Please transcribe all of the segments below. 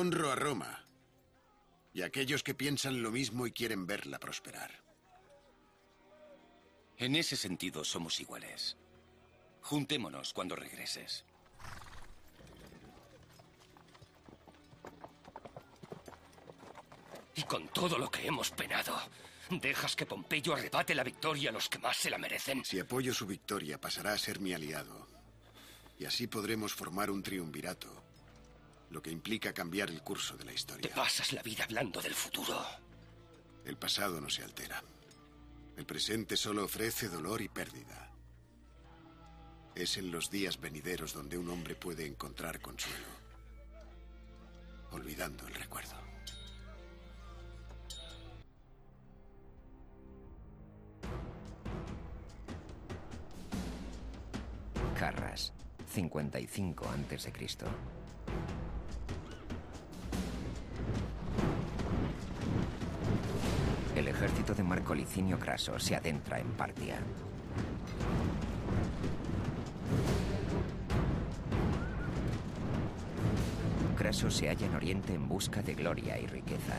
Honro a Roma y a aquellos que piensan lo mismo y quieren verla prosperar. En ese sentido somos iguales. Juntémonos cuando regreses. Y con todo lo que hemos penado, dejas que Pompeyo arrebate la victoria a los que más se la merecen. Si apoyo su victoria, pasará a ser mi aliado. Y así podremos formar un triunvirato, lo que implica cambiar el curso de la historia. Te pasas la vida hablando del futuro. El pasado no se altera. El presente solo ofrece dolor y pérdida. Es en los días venideros donde un hombre puede encontrar consuelo, olvidando el recuerdo. Carras, 55 a.C. de Marco Licinio Craso se adentra en Partia. Craso se halla en Oriente en busca de gloria y riqueza.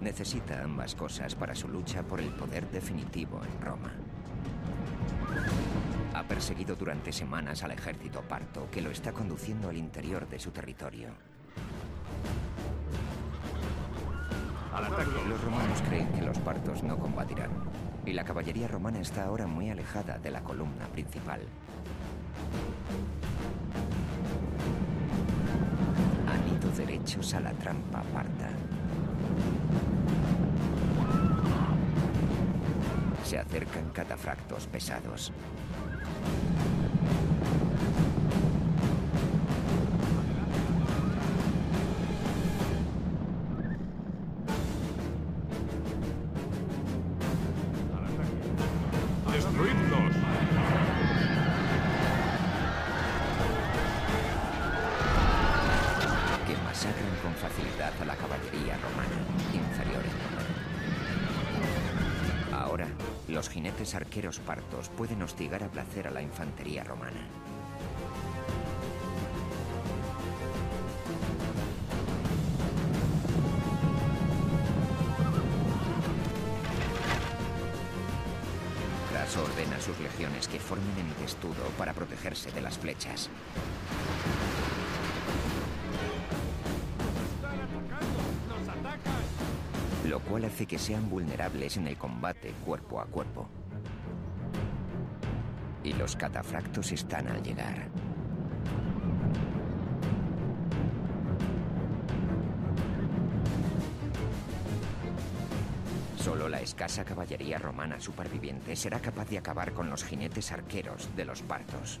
Necesita ambas cosas para su lucha por el poder definitivo en Roma. Ha perseguido durante semanas al ejército parto que lo está conduciendo al interior de su territorio. Los romanos creen que los partos no combatirán, y la caballería romana está ahora muy alejada de la columna principal. Han ido derechos a la trampa parta. Se acercan catafractos pesados. Los jinetes arqueros partos pueden hostigar a placer a la infantería romana. Craso ordena a sus legiones que formen en testudo para protegerse de las flechas. Cual hace que sean vulnerables en el combate cuerpo a cuerpo. Y los catafractos están al llegar. Solo la escasa caballería romana superviviente será capaz de acabar con los jinetes arqueros de los partos.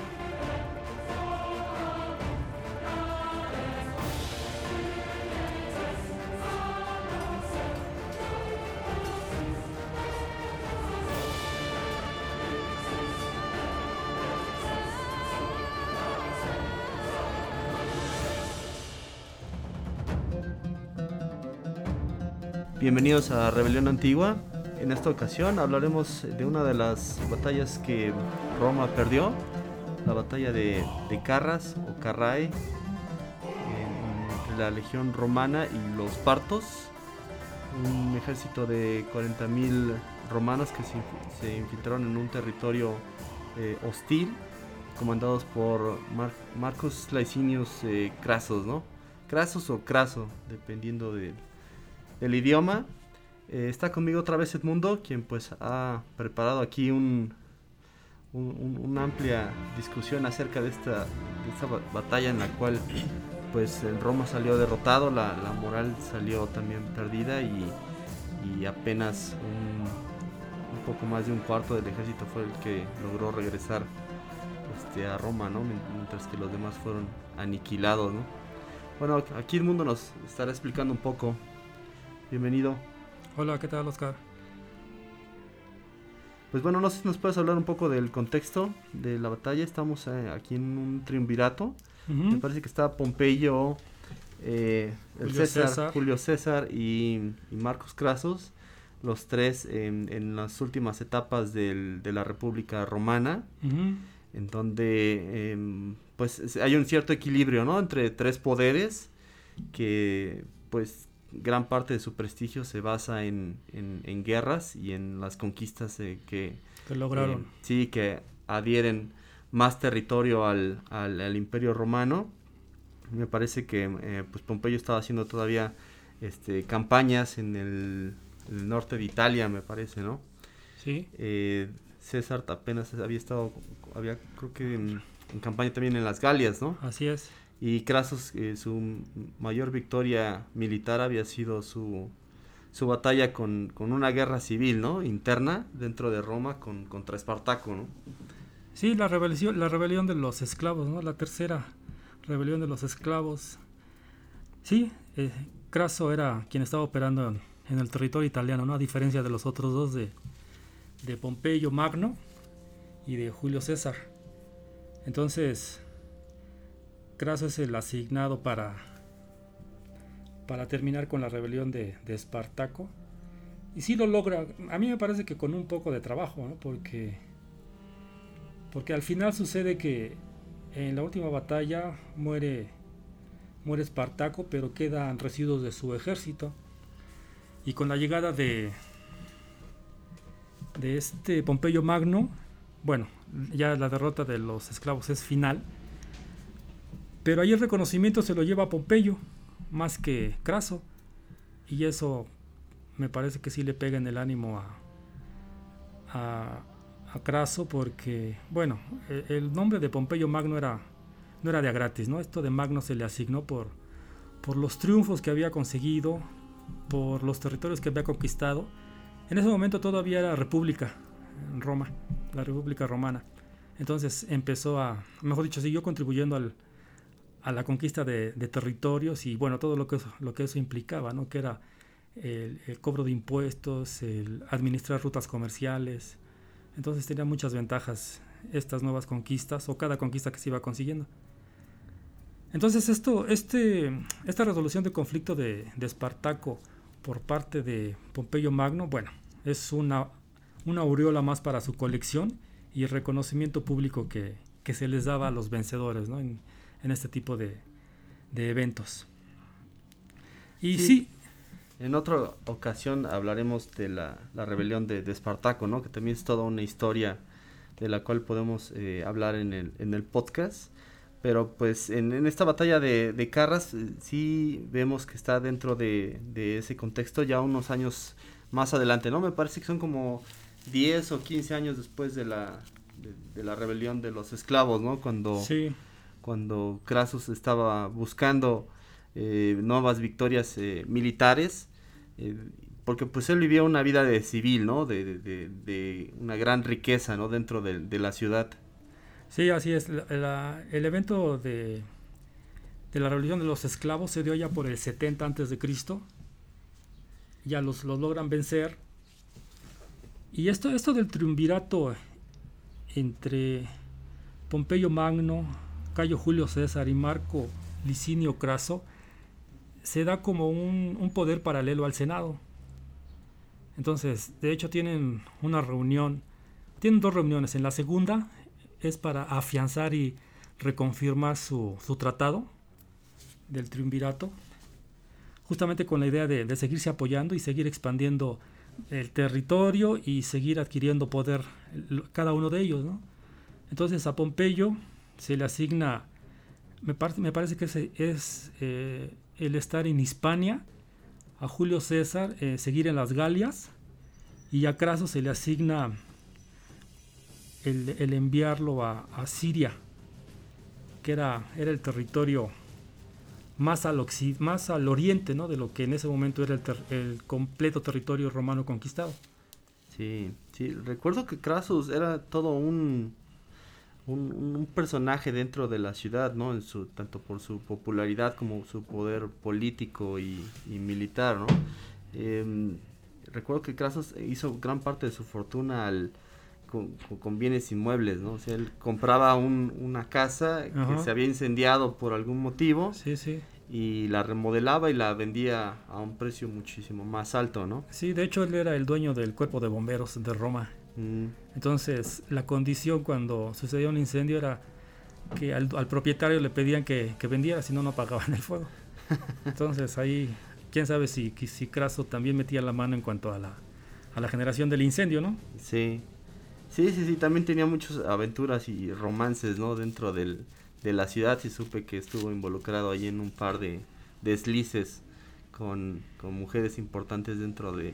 Bienvenidos a Rebelión Antigua. En esta ocasión hablaremos de una de las batallas que Roma perdió, la batalla de, Carras o Carrae, entre la legión romana y los partos, un ejército de 40.000 romanos que se infiltraron en un territorio eh, hostil, comandados por Mar- Marcus Licinius eh, Crasos, ¿no? Crasos o Craso, dependiendo de, del idioma. Eh, está conmigo otra vez Edmundo, quien pues ha preparado aquí un, un- un- una amplia discusión acerca de esta, esta ba- batalla en la cual pues el Roma salió derrotado, la, la moral salió también perdida y, y apenas un, un poco más de un cuarto del ejército fue el que logró regresar este, a Roma, ¿no? Mientras que los demás fueron aniquilados, ¿no? Bueno, aquí el mundo nos estará explicando un poco. Bienvenido. Hola, ¿qué tal, Oscar? Pues bueno, no sé si nos puedes hablar un poco del contexto de la batalla. Estamos eh, aquí en un triunvirato. Me parece que está Pompeyo, eh, el César, Julio César y, Marcos Crasos, los tres en, las últimas etapas de la República Romana, en donde em, pues hay un cierto equilibrio, ¿no? Entre tres poderes que pues gran parte de su prestigio se basa en, en, guerras y en las conquistas que, lograron. Eh, sí, que adhieren más territorio al, al, imperio romano. Me parece que eh, pues Pompeyo estaba haciendo todavía este, campañas en el, norte de Italia, me parece, ¿no? Sí. Eh, César apenas había estado, había creo que en, en campaña también en las Galias, ¿no? Así es. Y Crasos, eh, su mayor victoria militar había sido su, su batalla con, con, una guerra civil, ¿no? Interna dentro de Roma con, contra Espartaco, ¿no? Sí, la rebelión, la rebelión de los esclavos, ¿no? La tercera rebelión de los esclavos. Sí, eh, Craso era quien estaba operando en, en, el territorio italiano, ¿no? A diferencia de los otros dos de, de Pompeyo Magno y de Julio César. Entonces, Craso es el asignado para, para terminar con la rebelión de, Espartaco. Y sí lo logra, a mí me parece que con un poco de trabajo, porque, porque al final sucede que en la última batalla muere, muere Espartaco, pero quedan residuos de su ejército. Y con la llegada de, de este Pompeyo Magno, bueno, ya la derrota de los esclavos es final pero ahí el reconocimiento se lo lleva a Pompeyo, más que Craso. Y eso me parece que sí le pega en el ánimo a, a, Craso, porque, bueno, e, el, nombre de Pompeyo Magno era, no era de a gratis, ¿no? Esto de Magno se le asignó por, por los triunfos que había conseguido, por los territorios que había conquistado. En ese momento todavía era república en Roma, la República Romana. Entonces empezó a, mejor dicho, siguió contribuyendo al, a la conquista de, territorios y bueno, todo lo que, eso, implicaba, ¿no? que era el, cobro de impuestos, el administrar rutas comerciales. Entonces tenía muchas ventajas estas nuevas conquistas o cada conquista que se iba consiguiendo. Entonces esto, este, esta resolución del conflicto de, de, Espartaco por parte de Pompeyo Magno, bueno, es una, una aureola más para su colección y el reconocimiento público que, se les daba a los vencedores, ¿no? Este tipo de, eventos. Y sí. En otra ocasión hablaremos de la, rebelión de, Espartaco, ¿no? Que también es toda una historia de la cual podemos eh, hablar en el, en el podcast. Pero pues en, esta batalla de, Carras eh, sí vemos que está dentro de, ese contexto ya unos años más adelante, ¿no? Me parece que son como 10 o 15 años después de la, de, la rebelión de los esclavos, ¿no? Cuando sí cuando Crasus estaba buscando eh, nuevas victorias eh, militares, eh, porque pues él vivía una vida de civil, ¿no? De, una gran riqueza, ¿no? Dentro de, la ciudad. Sí, así es. el evento de, la revolución de los esclavos se dio ya por el 70 antes de Cristo. Ya los, los logran vencer. Y esto, esto del triunvirato entre Pompeyo Magno, Cayo Julio César y Marco Licinio Craso, se da como un, poder paralelo al Senado. Entonces, de hecho, tienen una reunión, tienen dos reuniones. En la segunda es para afianzar y reconfirmar su, tratado del triunvirato, justamente con la idea de, de, seguirse apoyando y seguir expandiendo el territorio y seguir adquiriendo poder cada uno de ellos. ¿no? Entonces, a Pompeyo se le asigna, me, parece que es, eh, el estar en Hispania, a Julio César eh, seguir en las Galias y a Craso se le asigna el, enviarlo a, Siria, que era, era el territorio más al, más al oriente ¿no? de lo que en ese momento era el, el completo territorio romano conquistado. Sí, sí, recuerdo que Crasus era todo un un, personaje dentro de la ciudad, ¿no? En su, tanto por su popularidad como su poder político y, militar, ¿no? Em, recuerdo que Crasos hizo gran parte de su fortuna al, con, bienes inmuebles, ¿no? O sea, él compraba una casa que se había incendiado por algún motivo. Sí, sí. Y la remodelaba y la vendía a un precio muchísimo más alto, ¿no? Sí, de hecho él era el dueño del cuerpo de bomberos de Roma. Mm. Entonces, la condición cuando sucedió un incendio era que al, propietario le pedían que, vendiera, si no, no pagaban el fuego. Entonces, ahí, quién sabe si, si Craso también metía la mano en cuanto a la, a la generación del incendio, ¿no? Sí. Sí, sí, sí, también tenía muchas aventuras y romances, ¿no? Dentro del, de la ciudad y supe que estuvo involucrado ahí en un par de deslices con, con mujeres importantes dentro de,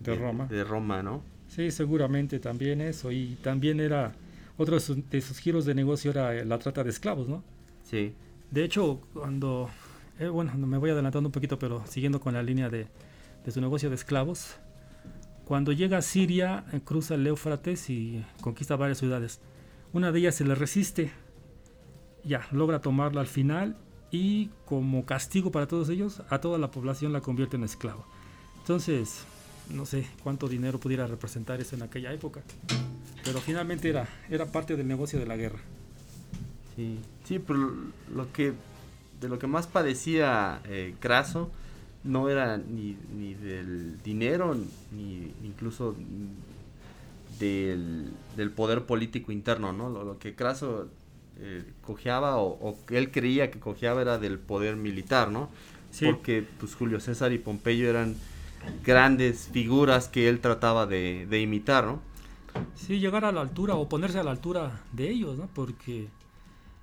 de, Roma. De Roma, ¿no? Sí, seguramente también eso. Y también era, otro de sus, giros de negocio era la trata de esclavos, ¿no? Sí. De hecho, cuando, eh, bueno, me voy adelantando un poquito, pero siguiendo con la línea de, de su negocio de esclavos, cuando llega a Siria, eh, cruza el Éufrates y conquista varias ciudades. Una de ellas se le resiste, ya, logra tomarla al final y como castigo para todos ellos, a toda la población la convierte en esclavo. Entonces, no sé cuánto dinero pudiera representar eso en aquella época, pero finalmente era, era parte del negocio de la guerra. Sí, sí, pero lo que, de lo que más padecía eh, Craso, no era ni, ni del dinero, ni incluso del, del poder político interno, ¿no? Lo, que Craso eh, cojeaba o, que él creía que cojeaba era del poder militar, ¿no? Porque pues Julio César y Pompeyo eran grandes figuras que él trataba de, imitar, ¿no? Sí, llegar a la altura o ponerse a la altura de ellos, ¿no? Porque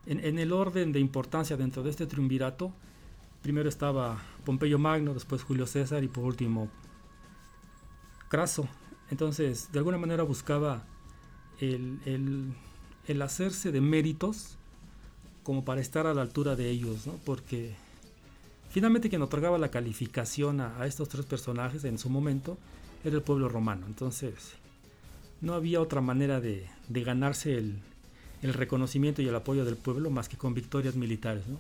en, el orden de importancia dentro de este triunvirato, primero estaba Pompeyo Magno, después Julio César y por último Craso. Entonces, de alguna manera buscaba el, hacerse de méritos como para estar a la altura de ellos, ¿no? Porque finalmente quien otorgaba la calificación a, estos tres personajes en su momento era el pueblo romano. Entonces, no había otra manera de, ganarse el, el, reconocimiento y el apoyo del pueblo más que con victorias militares, ¿no?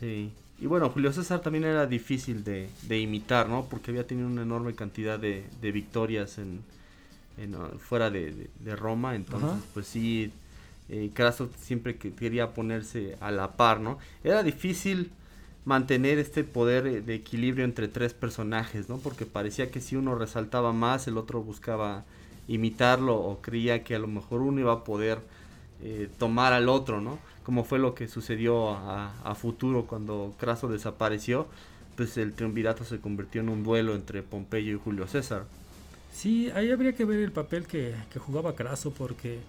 Sí. Y bueno, Julio César también era difícil de, imitar, ¿no? Porque había tenido una enorme cantidad de, victorias en, uh, fuera de, Roma. Entonces, pues sí, eh, Craso siempre que quería ponerse a la par, ¿no? Era difícil mantener este poder de equilibrio entre tres personajes, ¿no? Porque parecía que si uno resaltaba más, el otro buscaba imitarlo o creía que a lo mejor uno iba a poder eh, tomar al otro, ¿no? como fue lo que sucedió a, futuro cuando Craso desapareció, pues el triunvirato se convirtió en un duelo entre Pompeyo y Julio César. Sí, ahí habría que ver el papel que, jugaba Craso porque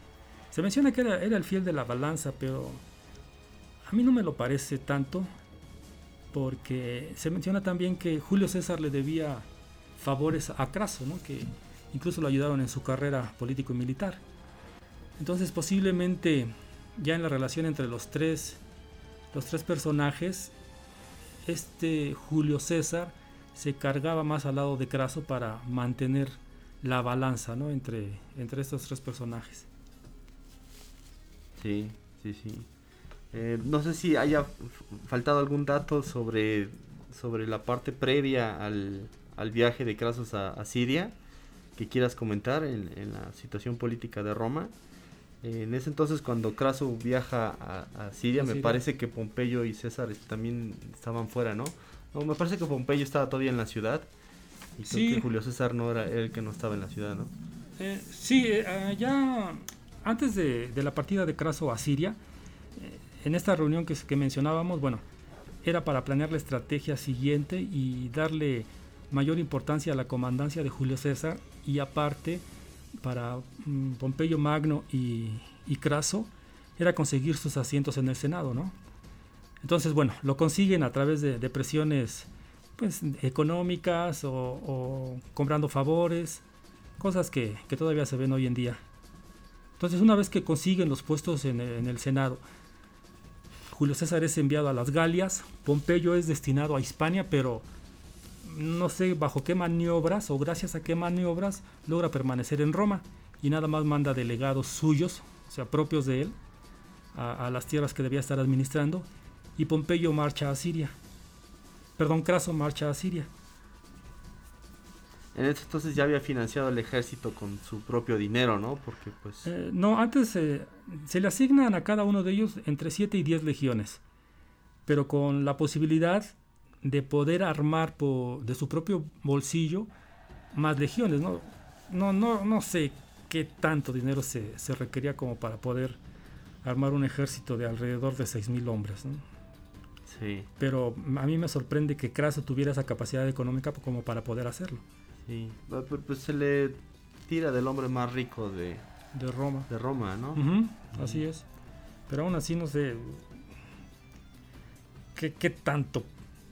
se menciona que era, era, el fiel de la balanza, pero a mí no me lo parece tanto porque se menciona también que Julio César le debía favores a Craso, ¿no? que incluso lo ayudaron en su carrera político y militar. Entonces posiblemente ya en la relación entre los tres, los tres personajes, este Julio César se cargaba más al lado de Craso para mantener la balanza ¿no? entre, entre estos tres personajes. Sí, sí, sí. Eh, no sé si haya faltado algún dato sobre, sobre la parte previa al, al viaje de Crasos a, Siria que quieras comentar en, en la situación política de Roma en ese entonces cuando Craso viaja a, Siria, me parece que Pompeyo y César también estaban fuera, ¿no? No, me parece que Pompeyo estaba todavía en la ciudad y que Julio César no era el que no estaba en la ciudad, ¿no? Eh, sí, eh, ya antes de, la partida de Craso a Siria, eh, en esta reunión que, que mencionábamos, bueno, era para planear la estrategia siguiente y darle mayor importancia a la comandancia de Julio César y aparte para mm, Pompeyo Magno y, Craso era conseguir sus asientos en el Senado, ¿no? Entonces, bueno, lo consiguen a través de, presiones pues, económicas o, comprando favores, cosas que, todavía se ven hoy en día. Entonces, una vez que consiguen los puestos en el Senado, Julio César es enviado a las Galias, Pompeyo es destinado a Hispania, pero no sé bajo qué maniobras o gracias a qué maniobras logra permanecer en Roma y nada más manda delegados suyos o sea, propios de él, a, a las tierras que debía estar administrando, y Pompeyo marcha a Siria. Perdón, Craso marcha a Siria. En ese entonces ya había financiado el ejército con su propio dinero, ¿no? Porque pues... Eh, no, antes eh, se le asignan a cada uno de ellos entre 7 y 10 legiones, pero con la posibilidad de poder armar por, de su propio bolsillo más legiones, ¿no? No, no, no sé qué tanto dinero se, se requería como para poder armar un ejército de alrededor de 6.000 hombres, ¿no? Sí. Pero a mí me sorprende que Craso tuviera esa capacidad económica como para poder hacerlo. Sí, pues, se le tira del hombre más rico de, de Roma. De Roma, ¿no? Ujú, Así es. Pero aún así no sé qué, qué tanto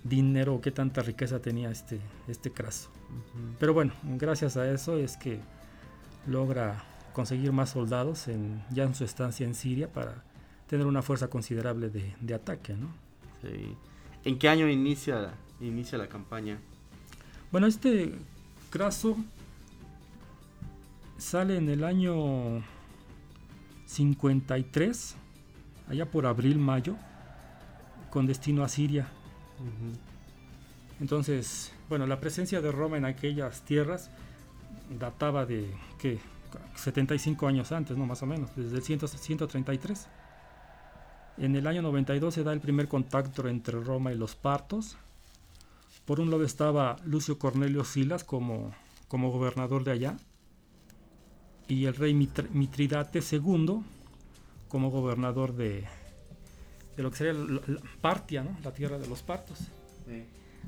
dinero, qué tanta riqueza tenía este, este Craso. Ujú. Pero bueno, gracias a eso es que logra conseguir más soldados en, ya en su estancia en Siria para tener una fuerza considerable de, de ataque, ¿no? Sí. ¿En qué año inicia, inicia la campaña? Bueno, este Craso sale en el año 53, allá por abril-mayo, con destino a Siria. Entonces, bueno, la presencia de Roma en aquellas tierras databa de, ¿qué? 75 años antes, ¿no? Más o menos, desde el 100 133. En el año 92 se da el primer contacto entre Roma y los partos. Por un lado estaba Lucio Cornelio Silas como, como gobernador de allá y el rey Mitr- Mitridate II como gobernador de, de lo que sería la- la- Partia, ¿no? la tierra de los partos.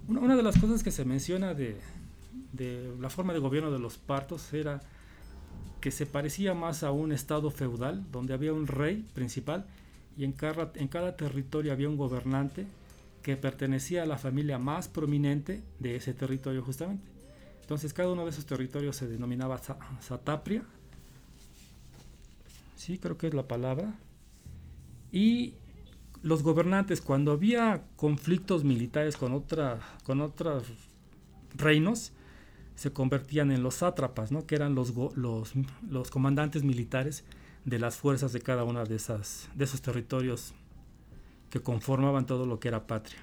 Una, una de las cosas que se menciona de, de la forma de gobierno de los partos era que se parecía más a un estado feudal, donde había un rey principal y en cada, en cada territorio había un gobernante que pertenecía a la familia más prominente de ese territorio justamente. Entonces cada uno de esos territorios se denominaba sa- satapria. Sí, creo que es la palabra. Y los gobernantes, cuando había conflictos militares con, otra, con otros reinos, se convertían en los sátrapas, ¿no? que eran los, los, los comandantes militares de las fuerzas de cada uno de, de esos territorios que conformaban todo lo que era patria.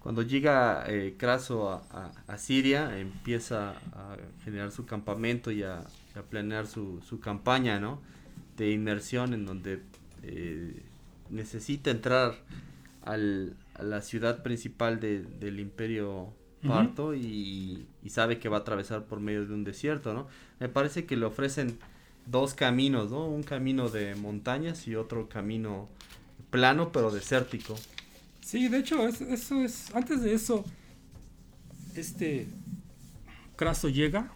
Cuando llega eh, Craso a, a- a Siria, empieza a generar su campamento y a, a planear su, su campaña, ¿no? De inmersión en donde eh, necesita entrar al- a la ciudad principal de- del imperio parto y, y sabe que va a atravesar por medio de un desierto, ¿no? Me parece que le ofrecen dos caminos, ¿no? Un camino de montañas y otro camino plano pero desértico. Sí, de hecho, es- eso es. Antes de eso, este Craso llega.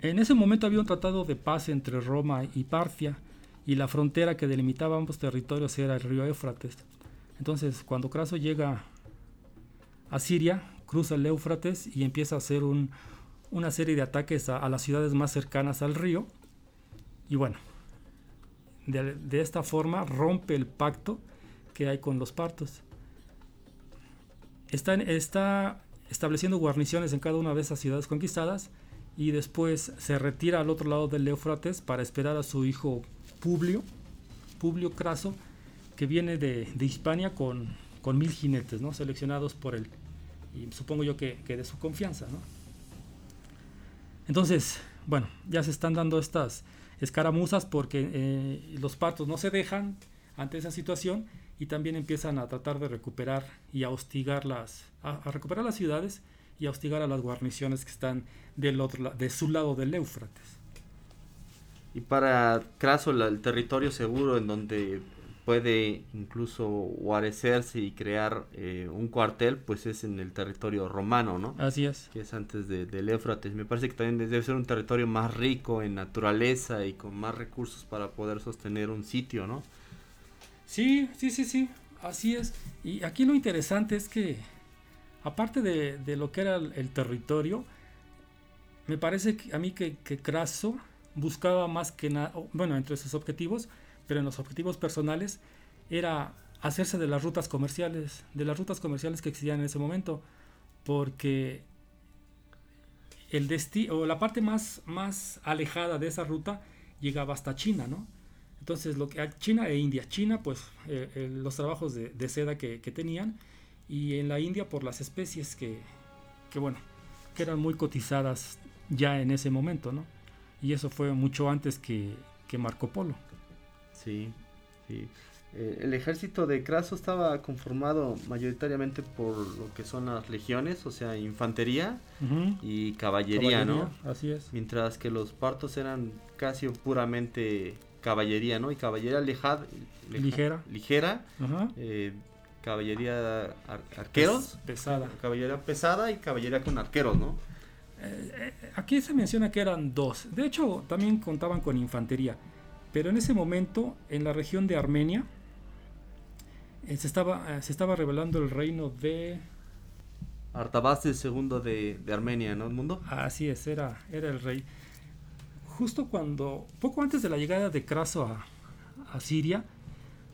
En ese momento había un tratado de paz entre Roma y Partia, y la frontera que delimitaba ambos territorios era el río Éufrates. Entonces, cuando Craso llega a Siria, cruza el Éufrates y empieza a hacer un- una serie de ataques a, las ciudades más cercanas al río. Y bueno, de, de esta forma rompe el pacto que hay con los partos. Está, está estableciendo guarniciones en cada una de esas ciudades conquistadas y después se retira al otro lado del Éufrates para esperar a su hijo Publio, Publio Craso, que viene de, Hispania con, con mil jinetes, ¿no? seleccionados por él. Y supongo yo que, de su confianza. Entonces, bueno, ya se están dando estas escaramuzas porque eh, los partos no se dejan ante esa situación y también empiezan a tratar de recuperar y a hostigar las, a, recuperar las ciudades y a hostigar a las guarniciones que están del otro de su lado del Éufrates. Y para Craso el territorio seguro en donde puede incluso guarecerse y crear eh, un cuartel, pues es en el territorio romano, ¿no? Así es. Que es antes de, del Éufrates. Me parece que también debe ser un territorio más rico en naturaleza y con más recursos para poder sostener un sitio, ¿no? Sí, sí, sí, sí, así es. Y aquí lo interesante es que, aparte de, de lo que era el, el territorio, me parece que, a mí que, que Craso buscaba más que nada, bueno, entre sus objetivos, pero en los objetivos personales, era hacerse de las rutas comerciales, de las rutas comerciales que existían en ese momento, porque el desti o la parte más, más alejada de esa ruta llegaba hasta China, ¿no? Entonces, lo que, China e India. China, pues, eh, eh, los trabajos de, de seda que, que, tenían, y en la India por las especies que, que, bueno, que eran muy cotizadas ya en ese momento, ¿no? Y eso fue mucho antes que, que Marco Polo. Sí, sí. Eh, el ejército de Craso estaba conformado mayoritariamente por lo que son las legiones, o sea, infantería y caballería, ¿no? Así es. Mientras que los partos eran casi puramente caballería, ¿no? Y caballería lejad, ligera. Ligera. Eh, caballería arqueros. pesada. Caballería pesada y caballería con arqueros, ¿no? Eh, aquí se menciona que eran dos. De hecho, también contaban con infantería. Pero en ese momento, en la región de Armenia, eh, se, estaba, eh, se estaba revelando el reino de... Artabaste II de, de Armenia, ¿no? ¿El mundo? Así es, era, era el rey. Justo cuando, poco antes de la llegada de Craso a, a Siria,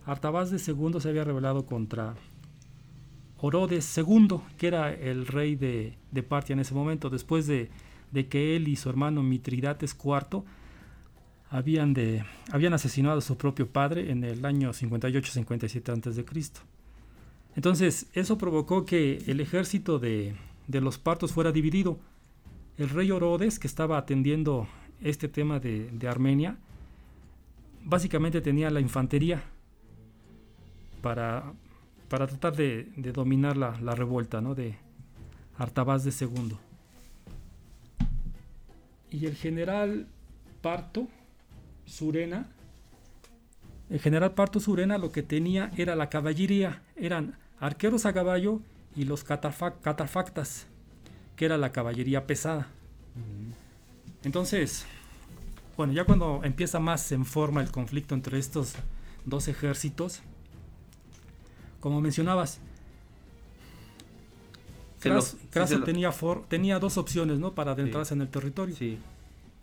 Artabaste II se había rebelado contra Orodes II, que era el rey de, de Partia en ese momento, después de, de que él y su hermano Mitridates IV habían, de, habían asesinado a su propio padre en el año 58-57 a.C. Entonces, eso provocó que el ejército de, de, los partos fuera dividido. El rey Orodes, que estaba atendiendo este tema de, de Armenia, básicamente tenía la infantería para, para tratar de, de dominar la, la, revuelta ¿no? de Artabaz II. Y el general Parto, Surena, el general Parto Surena lo que tenía era la caballería, eran arqueros a caballo y los catafactas, que era la caballería pesada. Entonces, bueno, ya cuando empieza más en forma el conflicto entre estos dos ejércitos, como mencionabas, Craso, tenía, tenía dos opciones ¿no? para adentrarse en el territorio. Sí.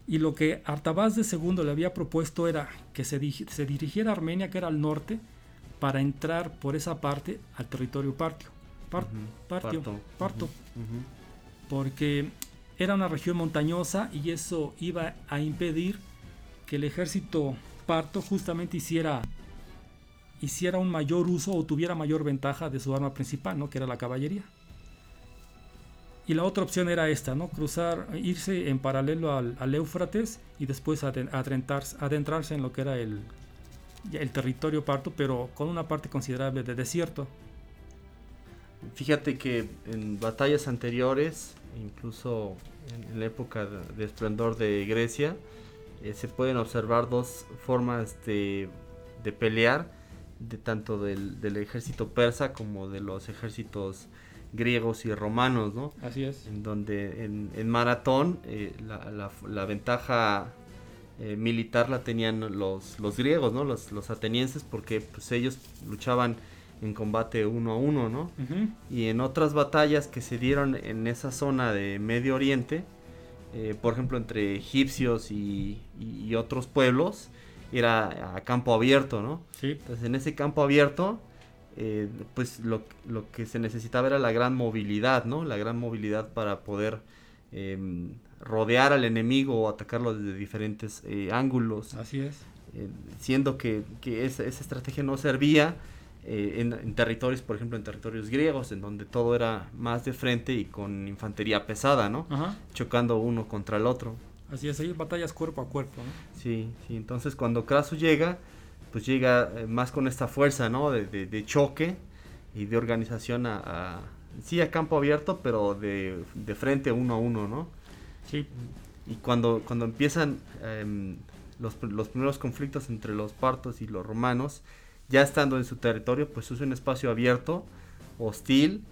Y lo que Artabaz de II le había propuesto era que se, se, dirigiera a Armenia, que era al norte, para entrar por esa parte al territorio partio. partio, parto. Porque era una región montañosa y eso iba a impedir que el ejército parto justamente hiciera, hiciera un mayor uso o tuviera mayor ventaja de su arma principal, ¿no? que era la caballería. Y la otra opción era esta, ¿no? Cruzar, irse en paralelo al, Éufrates y después adentrarse, adentrarse, en lo que era el, el territorio parto, pero con una parte considerable de desierto. Fíjate que en batallas anteriores, incluso en, la época de, esplendor de Grecia, eh, se pueden observar dos formas de, de pelear, de tanto del, del, ejército persa como de los ejércitos griegos y romanos, ¿no? Así es. En donde en, en maratón eh, la, la, la, ventaja eh, militar la tenían los, los griegos, ¿no? Los, los, atenienses, porque pues ellos luchaban en combate uno a uno, ¿no? Uh -huh. Y en otras batallas que se dieron en esa zona de Medio Oriente, eh, por ejemplo entre egipcios y, y, y, otros pueblos, era a campo abierto, ¿no? Sí. Entonces en ese campo abierto eh, pues lo, lo, que se necesitaba era la gran movilidad, ¿no? La gran movilidad para poder eh, rodear al enemigo o atacarlo desde diferentes eh, ángulos. Así es. Eh, siendo que, que esa, esa, estrategia no servía en, en, territorios, por ejemplo, en territorios griegos, en donde todo era más de frente y con infantería pesada, ¿no? Ajá. Chocando uno contra el otro. Así es, hay batallas cuerpo a cuerpo, ¿no? Sí, sí, entonces cuando Craso llega pues llega eh, más con esta fuerza, ¿no? De, de, de choque y de organización a, a, sí a campo abierto, pero de, de, frente uno a uno, ¿no? Sí. Y cuando, cuando empiezan eh, los, los, primeros conflictos entre los partos y los romanos, ya estando en su territorio, pues es un espacio abierto, hostil,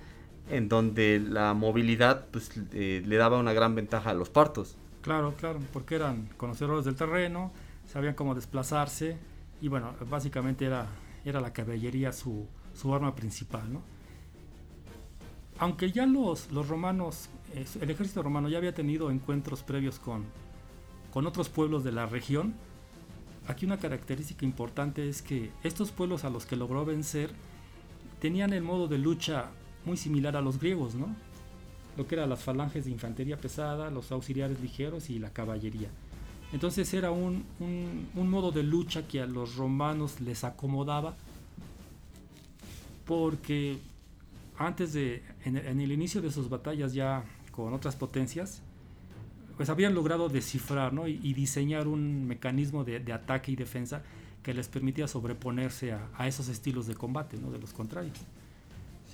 en donde la movilidad pues, eh, le daba una gran ventaja a los partos. Claro, claro, porque eran conocedores del terreno, sabían cómo desplazarse, y bueno, básicamente era, era la caballería su, su arma principal, ¿no? Aunque ya los, los romanos, el ejército romano ya había tenido encuentros previos con, con otros pueblos de la región, aquí una característica importante es que estos pueblos a los que logró vencer tenían el modo de lucha muy similar a los griegos, ¿no? lo que eran las falanges de infantería pesada, los auxiliares ligeros y la caballería. Entonces era un, un, modo de lucha que a los romanos les acomodaba porque antes de, en, el inicio de sus batallas ya con otras potencias, pues habían logrado descifrar ¿no? y, diseñar un mecanismo de, de, ataque y defensa que les permitía sobreponerse a, a esos estilos de combate ¿no? de los contrarios.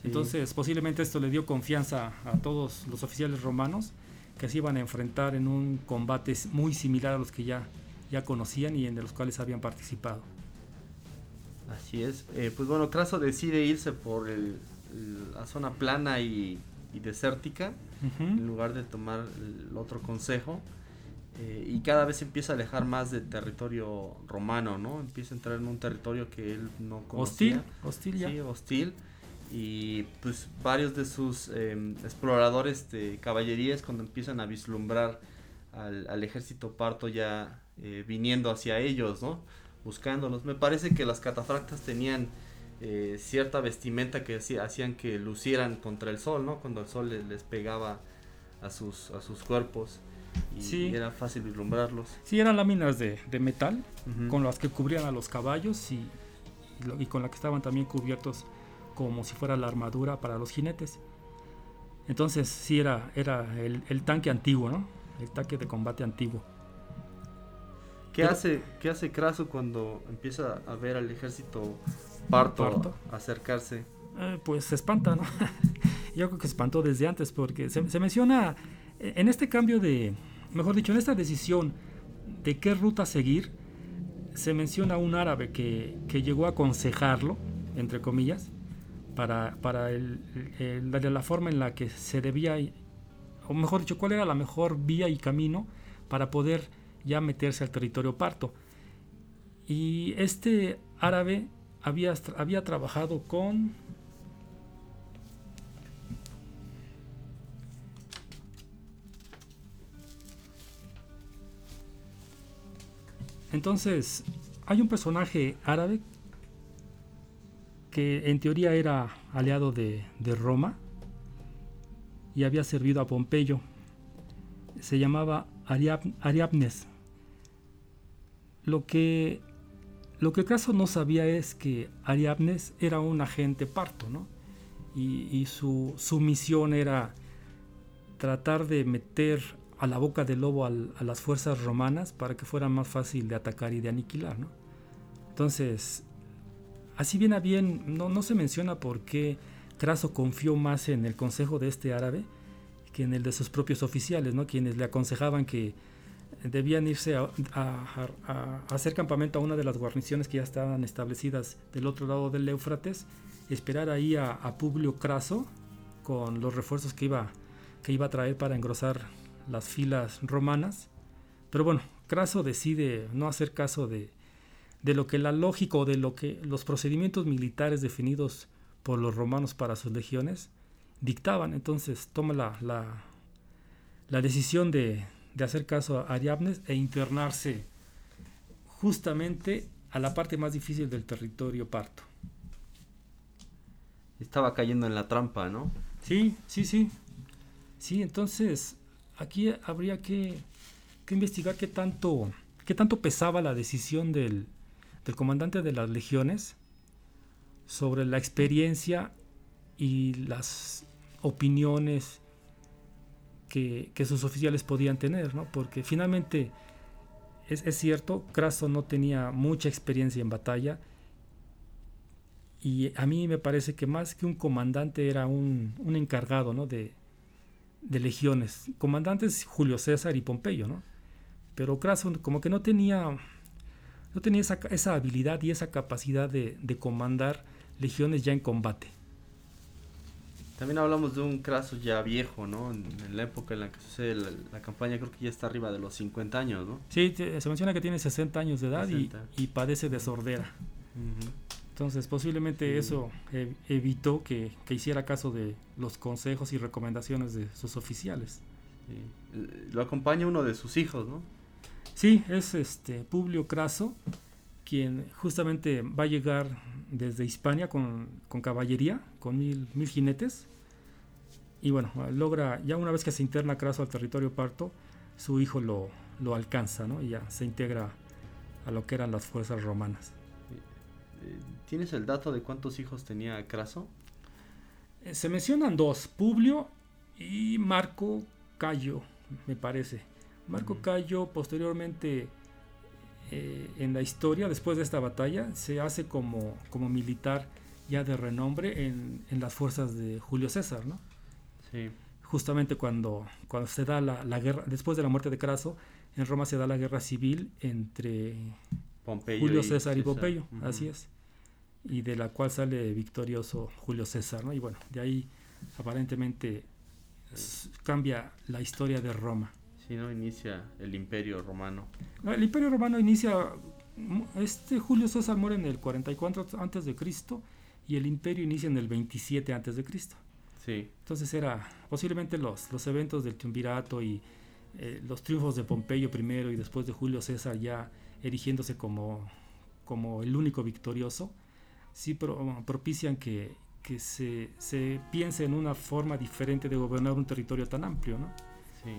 Entonces, posiblemente esto le dio confianza a todos los oficiales romanos que se iban a enfrentar en un combate muy similar a los que ya, ya conocían y en los cuales habían participado. Así es. Eh, pues bueno, Craso decide irse por la zona plana y, desértica en lugar de tomar el otro consejo. Eh, y cada vez empieza a alejar más del territorio romano, ¿no? Empieza a entrar en un territorio que él no conocía. Hostil, hostil ya. Sí, hostil y pues varios de sus em, exploradores de caballerías cuando empiezan a vislumbrar al, ejército parto ya eh, viniendo hacia ellos, ¿no? Buscándolos. Me parece que las catafractas tenían eh, cierta vestimenta que hacían que lucieran contra el sol, ¿no? Cuando el sol les, pegaba a sus, a sus cuerpos y era fácil vislumbrarlos. Sí, eran láminas de, metal con las que cubrían a los caballos y, y, con las que estaban también cubiertos como si fuera la armadura para los jinetes. Entonces sí era, era el, tanque antiguo, ¿no? El tanque de combate antiguo. ¿Qué, hace, ¿Qué hace Craso cuando empieza a ver al ejército parto, acercarse? Eh, pues se espanta, ¿no? Yo creo que se espantó desde antes porque se, menciona eh, en este cambio de, mejor dicho, en esta decisión de qué ruta seguir, se menciona un árabe que, que llegó a aconsejarlo, entre comillas, para, para el, la forma en la que se debía, o mejor dicho, cuál era la mejor vía y camino para poder ya meterse al territorio parto. Y este árabe había, había trabajado con... Entonces, hay un personaje árabe que en teoría era aliado de, Roma y había servido a Pompeyo. Se llamaba Ariabnes. Lo que, lo que no sabía es que Ariabnes era un agente parto, ¿no? Y, su, su, misión era tratar de meter a la boca del lobo a las fuerzas romanas para que fuera más fácil de atacar y de aniquilar, ¿no? Entonces, Así bien a bien, no, se menciona por qué Craso confió más en el consejo de este árabe que en el de sus propios oficiales, ¿no? quienes le aconsejaban que debían irse a, hacer campamento a una de las guarniciones que ya estaban establecidas del otro lado del Éufrates, esperar ahí a, Publio Craso con los refuerzos que iba, que iba a traer para engrosar las filas romanas. Pero bueno, Craso decide no hacer caso de, de lo que la lógica o de lo que los procedimientos militares definidos por los romanos para sus legiones dictaban. Entonces toma la, la, decisión de, hacer caso a Ariabnes e internarse justamente a la parte más difícil del territorio parto. Estaba cayendo en la trampa, ¿no? Sí, sí, sí. Sí, entonces aquí habría que, que investigar qué tanto, qué tanto pesaba la decisión del, del comandante de las legiones sobre la experiencia y las opiniones que, sus oficiales podían tener, ¿no? porque finalmente es, cierto, Craso no tenía mucha experiencia en batalla y a mí me parece que más que un comandante era un, encargado ¿no? de, de legiones. Comandantes Julio César y Pompeyo, ¿no? Pero Craso como que no tenía no tenía esa, habilidad y esa capacidad de, comandar legiones ya en combate. También hablamos de un Craso ya viejo, ¿no? En, la época en la que sucede la, campaña, creo que ya está arriba de los 50 años, ¿no? Sí, se menciona que tiene 60 años de edad y, padece de sordera. Entonces, posiblemente eso evitó que, hiciera caso de los consejos y recomendaciones de sus oficiales. Lo acompaña uno de sus hijos, ¿no? Sí, es este Publio Craso, quien justamente va a llegar desde Hispania con, caballería, con mil, mil jinetes, y bueno, logra, ya una vez que se interna Craso al territorio parto, su hijo lo, lo alcanza, ¿no? Y ya se integra a lo que eran las fuerzas romanas. Eh, ¿Tienes el dato de cuántos hijos tenía Craso? Eh, se mencionan dos, Publio y Marco Cayo, me parece. Marco Cayo posteriormente eh, en la historia, después de esta batalla, se hace como, como militar ya de renombre en, en, las fuerzas de Julio César, ¿no? Sí. Justamente cuando, cuando se da la, la, guerra, después de la muerte de Craso, en Roma se da la guerra civil entre Pompeyo Julio César y, César. Pompeyo, así es. Y de la cual sale victorioso Julio César, ¿no? Y bueno, de ahí aparentemente cambia la historia de Roma. Sí, ¿no? Inicia el imperio romano. No, El Imperio Romano inicia, mu- este Julio César muere en el 44 antes de Cristo y el Imperio inicia en el 27 antes de Cristo. Sí. Entonces era posiblemente los, los eventos del triunvirato y eh, los triunfos de Pompeyo primero y después de Julio César ya erigiéndose como, como el único victorioso, sí pro- propician que, que se, se piense en una forma diferente de gobernar un territorio tan amplio, ¿no? Sí.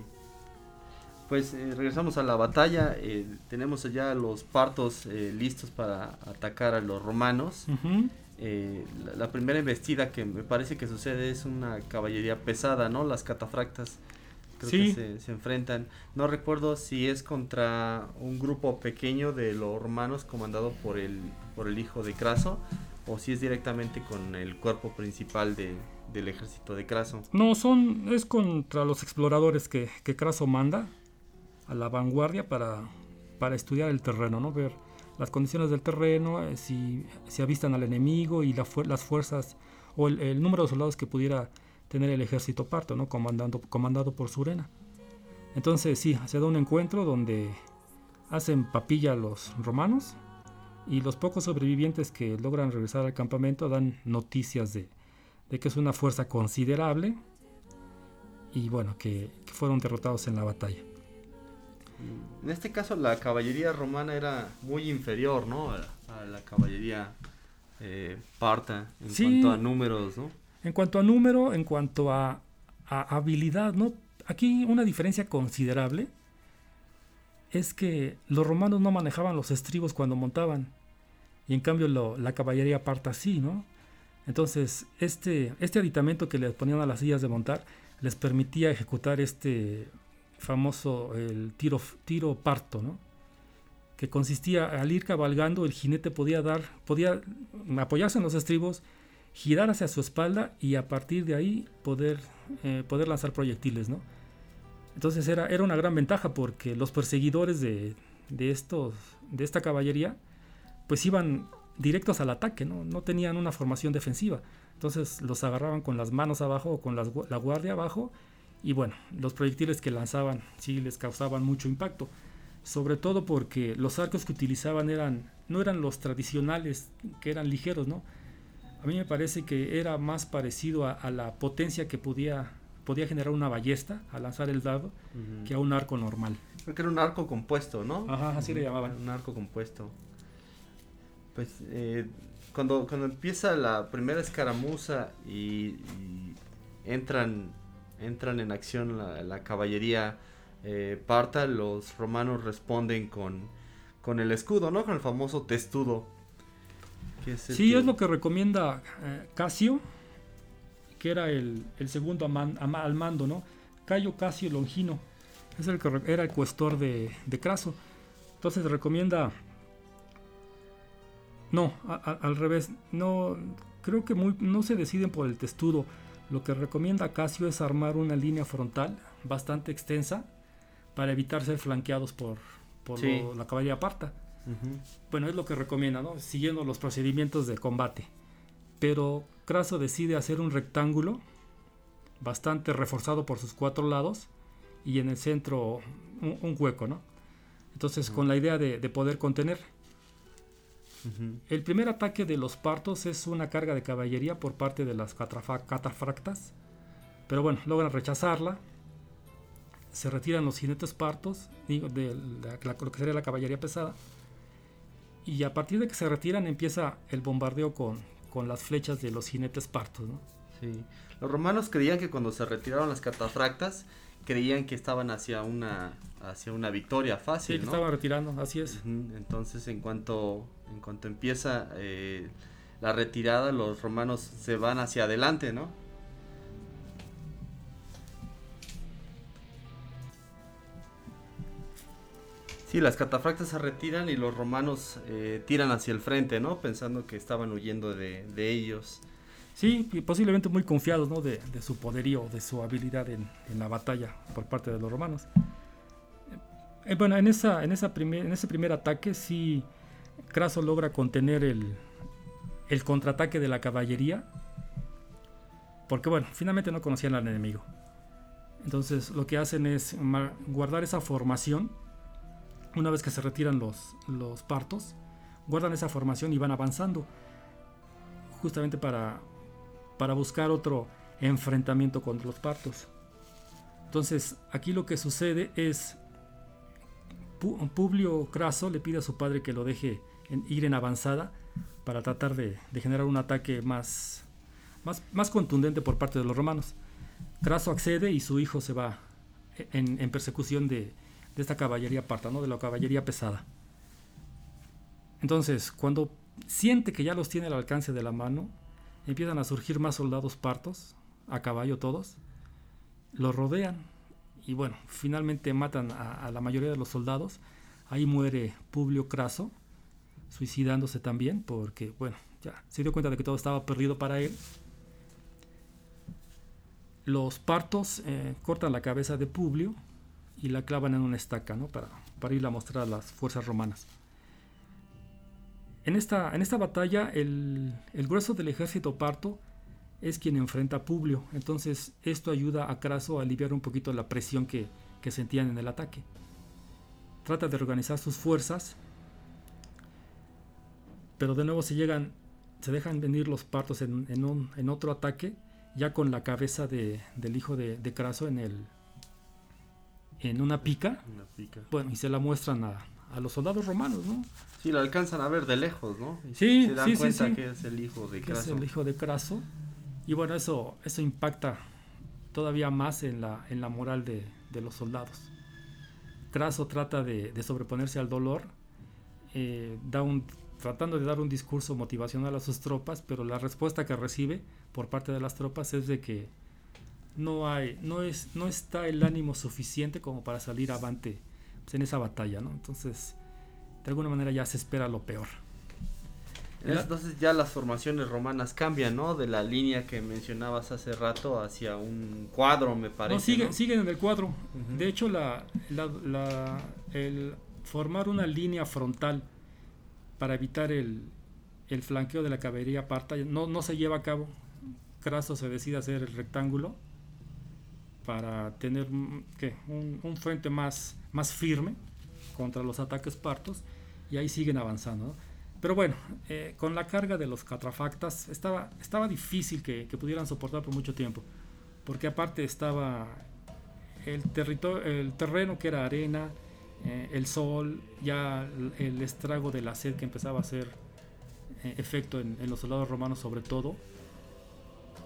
Pues eh, regresamos a la batalla. eh, tenemos ya los partos eh, listos para atacar a los romanos. Eh, la, la primera embestida que me parece que sucede es una caballería pesada, ¿no? Las catafractas creo Sí. que se, se enfrentan. No recuerdo si es contra un grupo pequeño de los romanos comandado por el, por el hijo de Craso o si es directamente con el cuerpo principal de- del ejército de Craso. No, son, es contra los exploradores que, que Craso manda a la vanguardia para, para estudiar el terreno, ¿no? Ver las condiciones del terreno, eh, si, si avistan al enemigo y las fuerzas o el, número de soldados que pudiera tener el ejército parto, ¿no? Comandando, comandado por Surena. Entonces sí, se da un encuentro donde hacen papilla los romanos y los pocos sobrevivientes que logran regresar al campamento dan noticias de, de que es una fuerza considerable y bueno, que fueron derrotados en la batalla. En este caso la caballería romana era muy inferior, ¿no? A, a la caballería eh, parta en Sí. cuanto a números, ¿no? En cuanto a número, en cuanto a, a habilidad, ¿no? Aquí una diferencia considerable es que los romanos no manejaban los estribos cuando montaban y en cambio lo- la caballería parta sí, ¿no? Entonces, este, este aditamento que les ponían a las sillas de montar les permitía ejecutar este famoso el tiro, tiro parto, ¿no? Que consistía al ir cabalgando, el jinete podía dar, podía apoyarse en los estribos, girar hacia su espalda y a partir de ahí poder, eh, poder lanzar proyectiles, ¿no? Entonces era, era una gran ventaja porque los perseguidores de, de, estos, de esta caballería pues iban directos al ataque, ¿no? No tenían una formación defensiva. Entonces los agarraban con las manos abajo o con las la guardia abajo y bueno, los proyectiles que lanzaban sí les causaban mucho impacto. Sobre todo porque los arcos que utilizaban eran, no eran los tradicionales, que eran ligeros, ¿no? A mí me parece que era más parecido a, a la potencia que podía, podía generar una ballesta al lanzar el dado que a un arco normal. Creo que era un arco compuesto, ¿no? Ajá, así le llamaban. Un arco compuesto. Pues eh, cuando, cuando empieza la primera escaramuza y, y entran, entran en acción la, la caballería eh, parta, los romanos responden con, con el escudo, ¿no? Con el famoso testudo. que es Sí, que- es lo que recomienda eh, Casio, que era el, el segundo a man- a ma- al mando, ¿no? Cayo Casio Longino, es el que era el cuestor de, de Craso. Entonces recomienda... No, a- al revés, no, creo que muy, no se deciden por el testudo. Lo que recomienda Casio es armar una línea frontal bastante extensa para evitar ser flanqueados por, por Sí. lo- la caballería parta. Ujú. Bueno, es lo que recomienda, ¿no? Siguiendo los procedimientos de combate. Pero Craso decide hacer un rectángulo bastante reforzado por sus cuatro lados y en el centro un, un hueco, ¿no? Entonces, con la idea de, de poder contener. El primer ataque de los partos es una carga de caballería por parte de las catafractas. Pero bueno, logran rechazarla. Se retiran los jinetes partos, digo, de la- la- lo que sería la caballería pesada. Y a partir de que se retiran empieza el bombardeo con, con las flechas de los jinetes partos. ¿no? Sí. Los romanos creían que cuando se retiraron las catafractas, creían que estaban hacia una hacia una victoria fácil. Sí, que estaban retirando, así es. Entonces, en cuanto en cuanto empieza eh, la retirada, los romanos se van hacia adelante, ¿no? Sí, las catafractas se retiran y los romanos eh, tiran hacia el frente, ¿no? Pensando que estaban huyendo de, ellos. Sí, posiblemente muy confiados, ¿no? De, su poderío, de su habilidad en, la batalla por parte de los romanos. Eh, bueno, en, esa, en, esa primer, en ese primer ataque sí Craso logra contener el, contraataque de la caballería. Porque bueno, finalmente no conocían al enemigo. Entonces lo que hacen es guardar esa formación una vez que se retiran los partos, guardan esa formación y van avanzando, justamente para, para buscar otro enfrentamiento contra los partos. Entonces, aquí lo que sucede es, Publio Craso le pide a su padre que lo deje ir en avanzada para tratar de, generar un ataque más, más, más, contundente por parte de los romanos. Craso accede y su hijo se va en persecución de, de esta caballería parta, ¿no? de la caballería pesada. Entonces, cuando siente que ya los tiene al alcance de la mano, empiezan a surgir más soldados partos, a caballo todos, los rodean y bueno, finalmente matan a, la mayoría de los soldados. Ahí muere Publio Craso, suicidándose también, porque bueno, ya se dio cuenta de que todo estaba perdido para él. Los partos eh, cortan la cabeza de Publio y la clavan en una estaca ¿no? para, para ir a mostrar a las fuerzas romanas. En esta, en esta batalla el, el, grueso del ejército parto es quien enfrenta a Publio, entonces esto ayuda a Craso a aliviar un poquito la presión que, que sentían en el ataque. Trata de organizar sus fuerzas, pero de nuevo se llegan, se dejan venir los partos en, en, un, en otro ataque, ya con la cabeza de, del hijo de, de Craso en el, en una pica. Bueno, y se la muestran a, a, los soldados romanos, ¿no? Sí, lo alcanzan a ver de lejos, ¿no? sí, se dan sí, cuenta que es el hijo de Craso. Es el hijo de Craso. Y bueno, eso, eso impacta todavía más en la, en la moral de, de los soldados. Craso trata de, de sobreponerse al dolor, eh, da un, tratando de dar un discurso motivacional a sus tropas, pero la respuesta que recibe por parte de las tropas es de que no hay, no es, no está el ánimo suficiente como para salir avante en esa batalla, ¿no? Entonces, de alguna manera ya se espera lo peor. Entonces ya las formaciones romanas cambian, ¿no? De la línea que mencionabas hace rato hacia un cuadro, me parece. No, siguen, siguen en el cuadro. De hecho, la, la, el formar una línea frontal para evitar el, el flanqueo de la caballería parta no, no se lleva a cabo. Craso se decide hacer el rectángulo para tener mm, Un, frente más, más firme contra los ataques partos y ahí siguen avanzando. Pero bueno, eh, con la carga de los catrafactas estaba, estaba difícil que, pudieran soportar por mucho tiempo, porque aparte estaba el, el terreno que era arena, eh, el sol, ya el, estrago de la sed que empezaba a hacer eh, efecto en, en los soldados romanos sobre todo,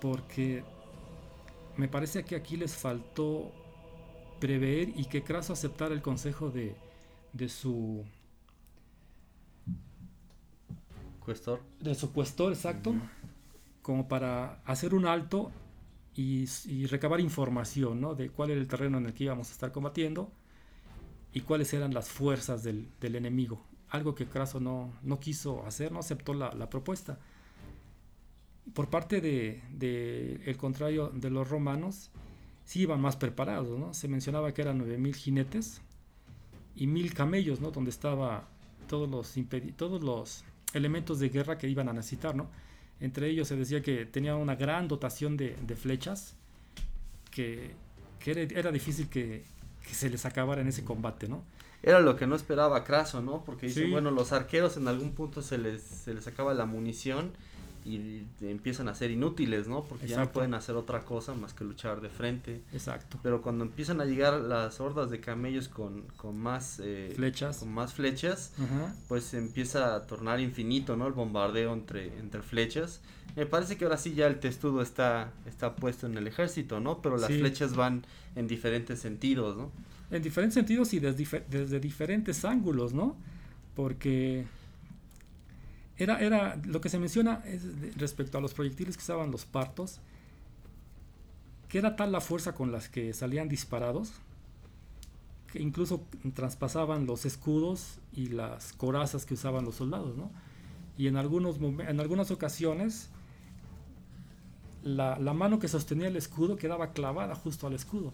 porque me parece que aquí les faltó prever y que Craso aceptara el consejo de, de su cuestor. De su cuestor, exacto. Como para hacer un alto y, recabar información ¿no? de cuál era el terreno en el que íbamos a estar combatiendo y cuáles eran las fuerzas del, enemigo. Algo que Craso no, no, quiso hacer, no aceptó la, la propuesta. Por parte de, el contrario de los romanos, sí iban más preparados, ¿no? Se mencionaba que eran 9000 jinetes y 1000 camellos, ¿no? Donde estaba todos los todos los elementos de guerra que iban a necesitar, ¿no? Entre ellos se decía que tenían una gran dotación de, flechas que, era, difícil que, se les acabara en ese combate, ¿no? Era lo que no esperaba Craso, ¿no? Porque dice, bueno, los arqueros en algún punto se les, se les acaba la munición y empiezan a ser inútiles, ¿no? Porque ya no Exacto. pueden hacer otra cosa más que luchar de frente. Exacto. Pero cuando empiezan a llegar las hordas de camellos con, con más eh, Flechas. con más flechas, pues se empieza a tornar infinito, ¿no? El bombardeo entre, entre flechas. Me parece que ahora sí ya el testudo está, está puesto en el ejército, ¿no? Pero las Sí. flechas van en diferentes sentidos, ¿no? En diferentes sentidos y desde, desde diferentes ángulos, ¿no? Porque era, era lo que se menciona es respecto a los proyectiles que usaban los partos, que era tal la fuerza con las que salían disparados, que incluso traspasaban los escudos y las corazas que usaban los soldados, ¿no? Y en, algunos en algunas ocasiones la, la mano que sostenía el escudo quedaba clavada justo al escudo.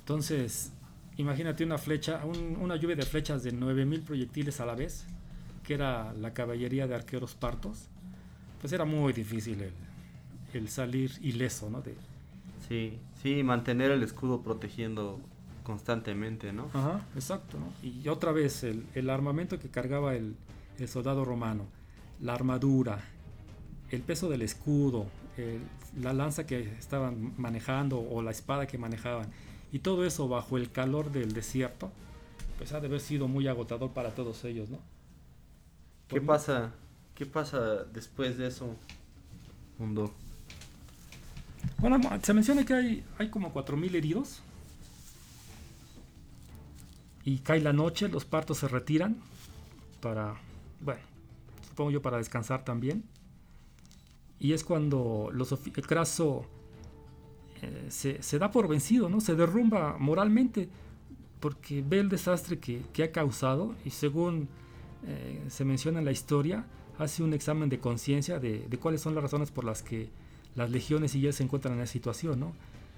Entonces, imagínate una flecha, un- una lluvia de flechas de 9000 proyectiles a la vez, que era la caballería de arqueros partos. Pues era muy difícil el, el salir ileso, ¿no? De, Sí, sí, mantener el escudo protegiendo constantemente, ¿no? Ajá, exacto, ¿no? Y otra vez el, el armamento que cargaba el, el soldado romano, la armadura, el peso del escudo, el- la lanza que estaban manejando o la espada que manejaban, y todo eso bajo el calor del desierto, pues ha de haber sido muy agotador para todos ellos, ¿no? ¿Qué pasa? ¿Qué pasa después de eso, Mundo? Bueno, se menciona que hay, hay como 4.000 heridos. Y cae la noche, los partos se retiran para, bueno, supongo yo para descansar también. Y es cuando los ofi- Craso eh, se, se da por vencido, ¿no? Se derrumba moralmente porque ve el desastre que, que ha causado y según eh, se menciona en la historia, hace un examen de conciencia de, cuáles son las razones por las que las legiones y él se encuentran en esa situación.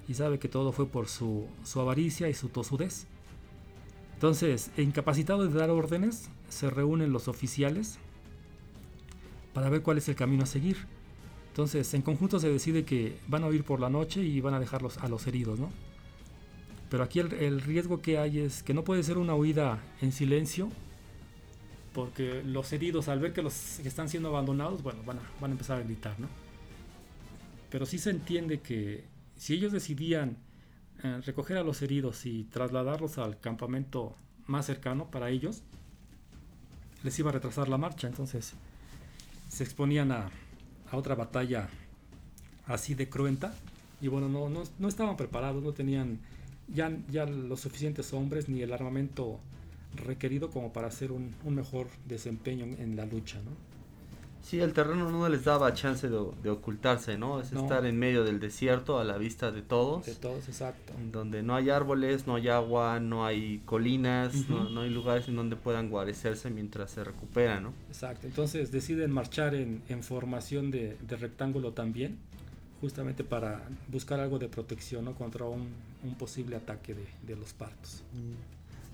Y sabe que todo fue por su, su avaricia y su tosudez. Entonces, incapacitado de dar órdenes, se reúnen los oficiales para ver cuál es el camino a seguir. Entonces, en conjunto se decide que van a huir por la noche y van a dejarlos a los heridos, ¿no? Pero aquí el riesgo que hay es que no puede ser una huida en silencio, porque los heridos al ver que los que están siendo abandonados, bueno, van a, van a empezar a gritar, ¿no? Pero sí se entiende que si ellos decidían eh, recoger a los heridos y trasladarlos al campamento más cercano para ellos, les iba a retrasar la marcha, entonces se exponían a, a otra batalla así de cruenta y bueno, no, no, no estaban preparados, no tenían ya, ya los suficientes hombres ni el armamento requerido como para hacer un, un mejor desempeño en, en la lucha, ¿no? Sí, el terreno no les daba chance de, de ocultarse, ¿no? Es No. estar en medio del desierto a la vista de todos, De todos, exacto. donde no hay árboles, no hay agua, no hay colinas, no, hay lugares en donde puedan guarecerse mientras se recuperan, ¿no? Exacto, entonces deciden marchar en, en formación de, de rectángulo también, justamente para buscar algo de protección ¿no? contra un, un posible ataque de, de los partos.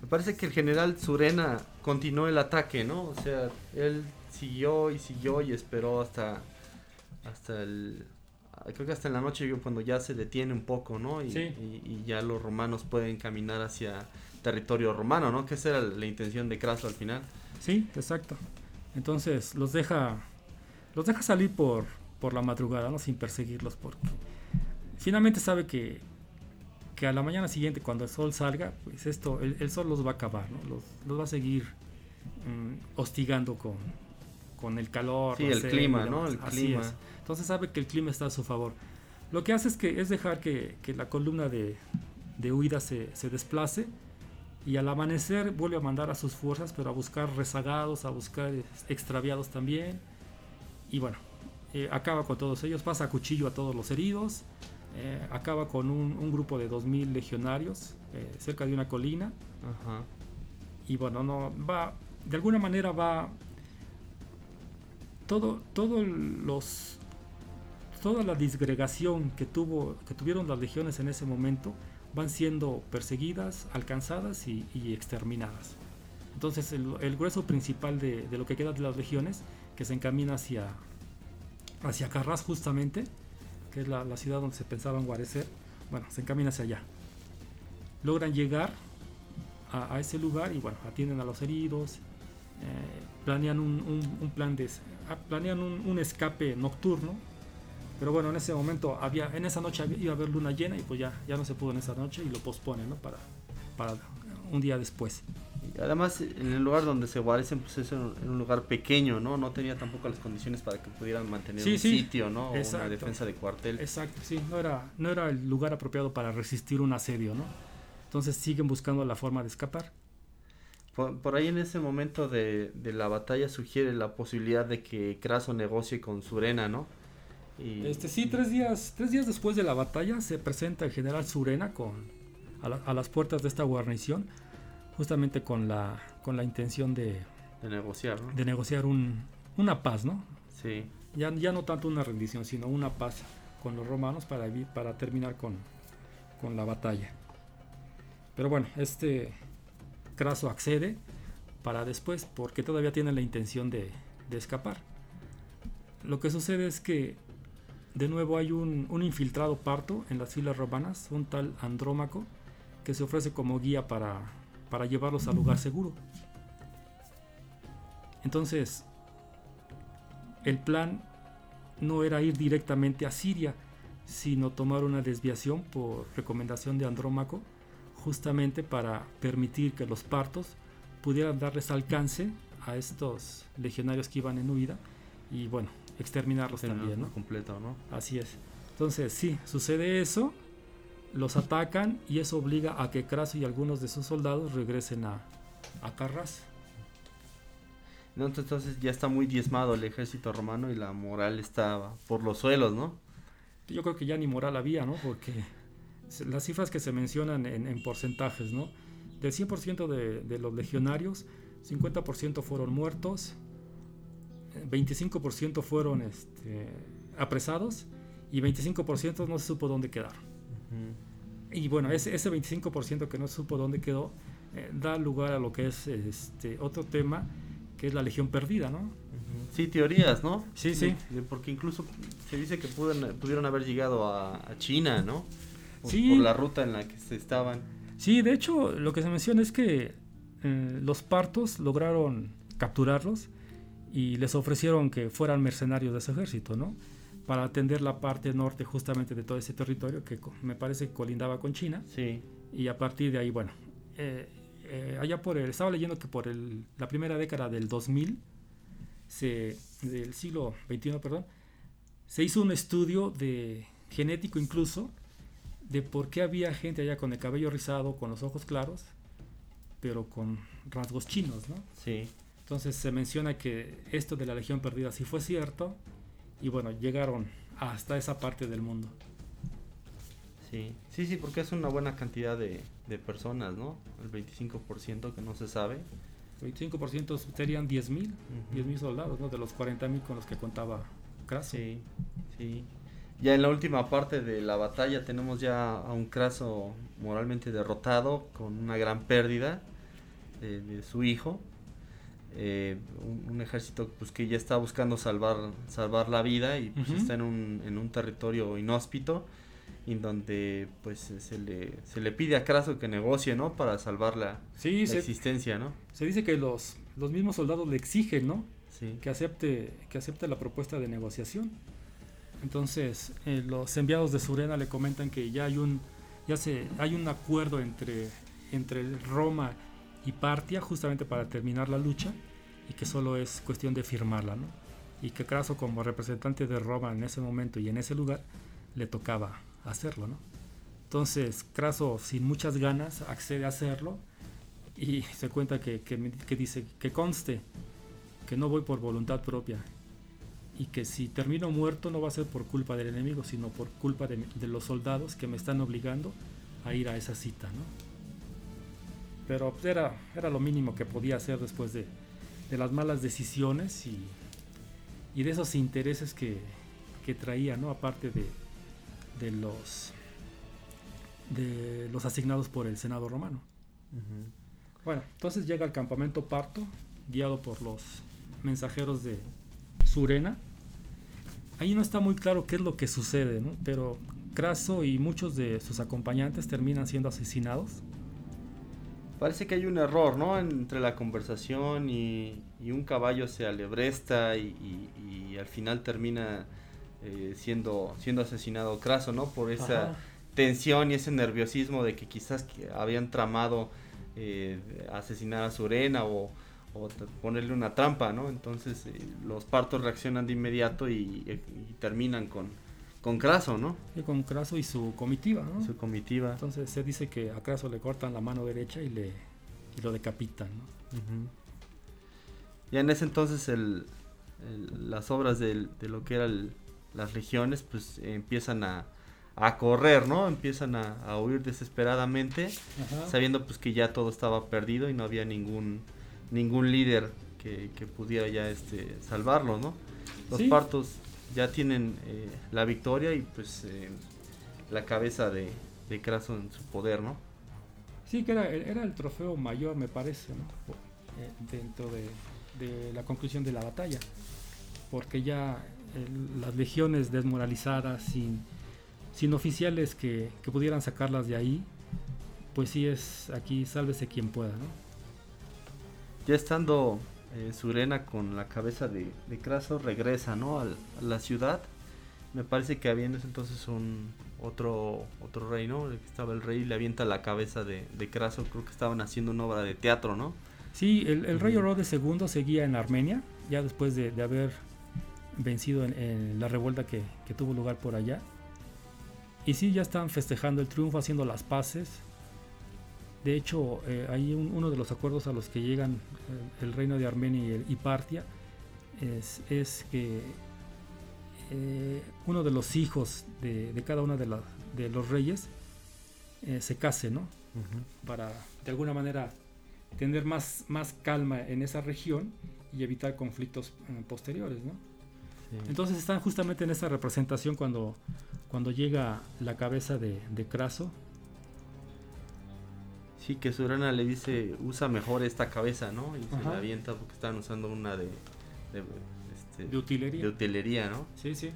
Me parece que el general Surena continuó el ataque, ¿no? O sea, él siguió y siguió y esperó hasta hasta el creo que hasta en la noche cuando ya se detiene un poco, ¿no? Y, Sí. y- y ya los romanos pueden caminar hacia territorio romano, ¿no? Que esa era la intención de Craso al final. Sí, exacto. Entonces los deja, los deja salir por, por la madrugada, ¿no? sin perseguirlos, porque finalmente sabe que, que a la mañana siguiente, cuando el sol salga, pues esto, el, el sol los va a acabar, ¿no? los, los va a seguir mm, hostigando con, con el calor. Sí, el sed clima, ¿no? El Así clima. es. Entonces sabe que el clima está a su favor. Lo que hace es que es dejar que, que la columna de, de huida se, se desplace y al amanecer vuelve a mandar a sus fuerzas, pero a buscar rezagados, a buscar extraviados también. Y bueno, eh, acaba con todos ellos, pasa a cuchillo a todos los heridos, eh, acaba con un, un grupo de 2.000 legionarios eh, cerca de una colina. Ajá. Y bueno, no va, de alguna manera va todo, todo los, toda la disgregación que tuvo, que tuvieron las legiones en ese momento, van siendo perseguidas, alcanzadas y, y exterminadas. Entonces el, el grueso principal de, de lo que queda de las legiones, que se encamina hacia, hacia Carras justamente, que es la, la ciudad donde se pensaban guarecer, bueno, se encamina hacia allá. Logran llegar a, a ese lugar y bueno, atienden a los heridos planean un, un, plan de ah, planean un, un, escape nocturno pero bueno en ese momento había en esa noche iba a haber luna llena y pues ya ya no se pudo en esa noche y lo posponen ¿no? para para un día después además en el lugar donde se guarecen pues es en un lugar pequeño no no tenía tampoco las condiciones para que pudieran mantener un sitio no o una defensa de cuartel. Exacto sí. No era no era el lugar apropiado para resistir un asedio no entonces siguen buscando la forma de escapar. Por, ahí en ese momento de, la batalla sugiere la posibilidad de que Craso negocie con Surena, ¿no? Y... Este, sí, tres días, tres días después de la batalla se presenta el general Surena con, a, las puertas de esta guarnición, justamente con la, con la intención de, de negociar, De negociar un, una paz, ¿no? Sí. Ya, ya no tanto una rendición, sino una paz con los romanos para, para terminar con, con la batalla. Pero bueno, este Craso accede para después, porque todavía tiene la intención de, escapar. Lo que sucede es que de nuevo hay un, infiltrado parto en las filas romanas, un tal Andrómaco, que se ofrece como guía para, para llevarlos al lugar seguro. Entonces, el plan no era ir directamente a Siria, sino tomar una desviación por recomendación de Andrómaco justamente para permitir que los partos pudieran darles alcance a estos legionarios que iban en huida y bueno, exterminarlos también, ¿no? Completo, ¿no? Así es. Entonces, sí, sucede eso, los atacan y eso obliga a que Craso y algunos de sus soldados regresen a, a Carras. No, entonces ya está muy diezmado el ejército romano y la moral está por los suelos, ¿no? Yo creo que ya ni moral había, ¿no? Porque las cifras que se mencionan en, porcentajes, ¿no? Del 100% de, de, los legionarios, 50% fueron muertos, 25% fueron este, apresados y 25% no se supo dónde quedaron. Y bueno, ese, ese 25% que no supo dónde quedó eh, da lugar a lo que es este, otro tema, que es la legión perdida, ¿no? Sí, teorías, ¿no? Sí, sí. Porque incluso se dice que pudieron haber llegado a, a China, ¿no? por, sí. por la ruta en la que se estaban. Sí, de hecho, lo que se menciona es que eh, los partos lograron capturarlos y les ofrecieron que fueran mercenarios de ese ejército, ¿no? Para atender la parte norte justamente de todo ese territorio que me parece colindaba con China. Sí. Y a partir de ahí, bueno, eh, eh, allá por el, estaba leyendo que por el, la primera década del 2000, se, del siglo XXI, perdón, se hizo un estudio de genético incluso de por qué había gente allá con el cabello rizado, con los ojos claros, pero con rasgos chinos, ¿no? Sí. Entonces se menciona que esto de la Legión Perdida sí fue cierto y bueno, llegaron hasta esa parte del mundo. Sí, sí, sí, porque es una buena cantidad de, personas, ¿no? El 25% que no se sabe. El 25% serían 10.000, 10.000 soldados, ¿no? De los 40.000 con los que contaba Craso. Sí, sí. Ya en la última parte de la batalla tenemos ya a un Craso moralmente derrotado, con una gran pérdida de, su hijo. Eh, un, ejército pues, que ya está buscando salvar, salvar la vida y pues, está en un, en un territorio inhóspito en donde pues se le, se le pide a Craso que negocie, ¿no? Para salvar la, existencia, ¿no? Se dice que los, los mismos soldados le exigen, ¿no? Sí. Que acepte, que acepte la propuesta de negociación. Entonces, eh, los enviados de Surena le comentan que ya hay un, ya se, hay un acuerdo entre, entre Roma y Partia justamente para terminar la lucha y que solo es cuestión de firmarla, ¿no? Y que Craso como representante de Roma en ese momento y en ese lugar le tocaba hacerlo, ¿no? Entonces, Craso sin muchas ganas accede a hacerlo y se cuenta que, que, que dice que conste que no voy por voluntad propia, y que si termino muerto no va a ser por culpa del enemigo, sino por culpa de, los soldados que me están obligando a ir a esa cita, ¿no? Pero era, era lo mínimo que podía hacer después de, las malas decisiones y, de esos intereses que, traía, ¿no? Aparte de, los de los asignados por el Senado romano. Bueno, entonces llega al campamento Parto, guiado por los mensajeros de Surena, ahí no está muy claro qué es lo que sucede, ¿no? Pero Craso y muchos de sus acompañantes terminan siendo asesinados. Parece que hay un error, ¿no? Entre la conversación y, y un caballo se alebresta y, y- y al final termina eh, siendo, siendo asesinado Craso, ¿no? Por esa Ajá. tensión y ese nerviosismo de que quizás que habían tramado eh, asesinar a Surena o, o ponerle una trampa, ¿no? Entonces eh, los partos reaccionan de inmediato y terminan con, con Craso, ¿no? Y con Craso y su comitiva, ¿no? Su comitiva. Entonces se dice que a Craso le cortan la mano derecha y le y lo decapitan, ¿no? Ujú. Ya en ese entonces el, el- las obras del- de lo que eran las legiones pues eh, empiezan a, a correr, ¿no? Empiezan a, a huir desesperadamente, Ajá. sabiendo pues que ya todo estaba perdido y no había ningún ningún líder que, que pudiera ya este salvarlo, ¿no? Los Sí. partos ya tienen eh, la victoria y pues eh, la cabeza de, de Craso en su poder, ¿no? Sí, que era, era el trofeo mayor, me parece, ¿no? Eh, dentro de, de la conclusión de la batalla. Porque ya el- las legiones desmoralizadas, sin, sin oficiales que, que pudieran sacarlas de ahí, pues sí es aquí, sálvese quien pueda, ¿no? Ya estando eh, Surena con la cabeza de, de Craso, regresa ¿no? A la ciudad. Me parece que había en ese entonces un otro otro rey, ¿no? El que Estaba el rey y le avienta la cabeza de, de Craso. Creo que estaban haciendo una obra de teatro, ¿no? Sí, el, el rey. Orodes II seguía en Armenia, ya después de, de haber vencido en, en la revuelta que, que tuvo lugar por allá. Y sí, ya están festejando el triunfo, haciendo las paces. De hecho, eh, hay un- uno de los acuerdos a los que llegan eh, el reino de Armenia y, el- y Partia es, es que eh, uno de los hijos de, de cada uno de, la- de los reyes se case, ¿no? para de alguna manera tener más, más calma en esa región y evitar conflictos posteriores. ¿no? Sí. Entonces están justamente en esa representación cuando, cuando llega la cabeza de, de Craso. Sí, que Surena le dice, usa mejor esta cabeza, ¿no? Y se la avienta porque estaban usando una de, de, este, De utilería. de utilería, ¿no? Sí, sí.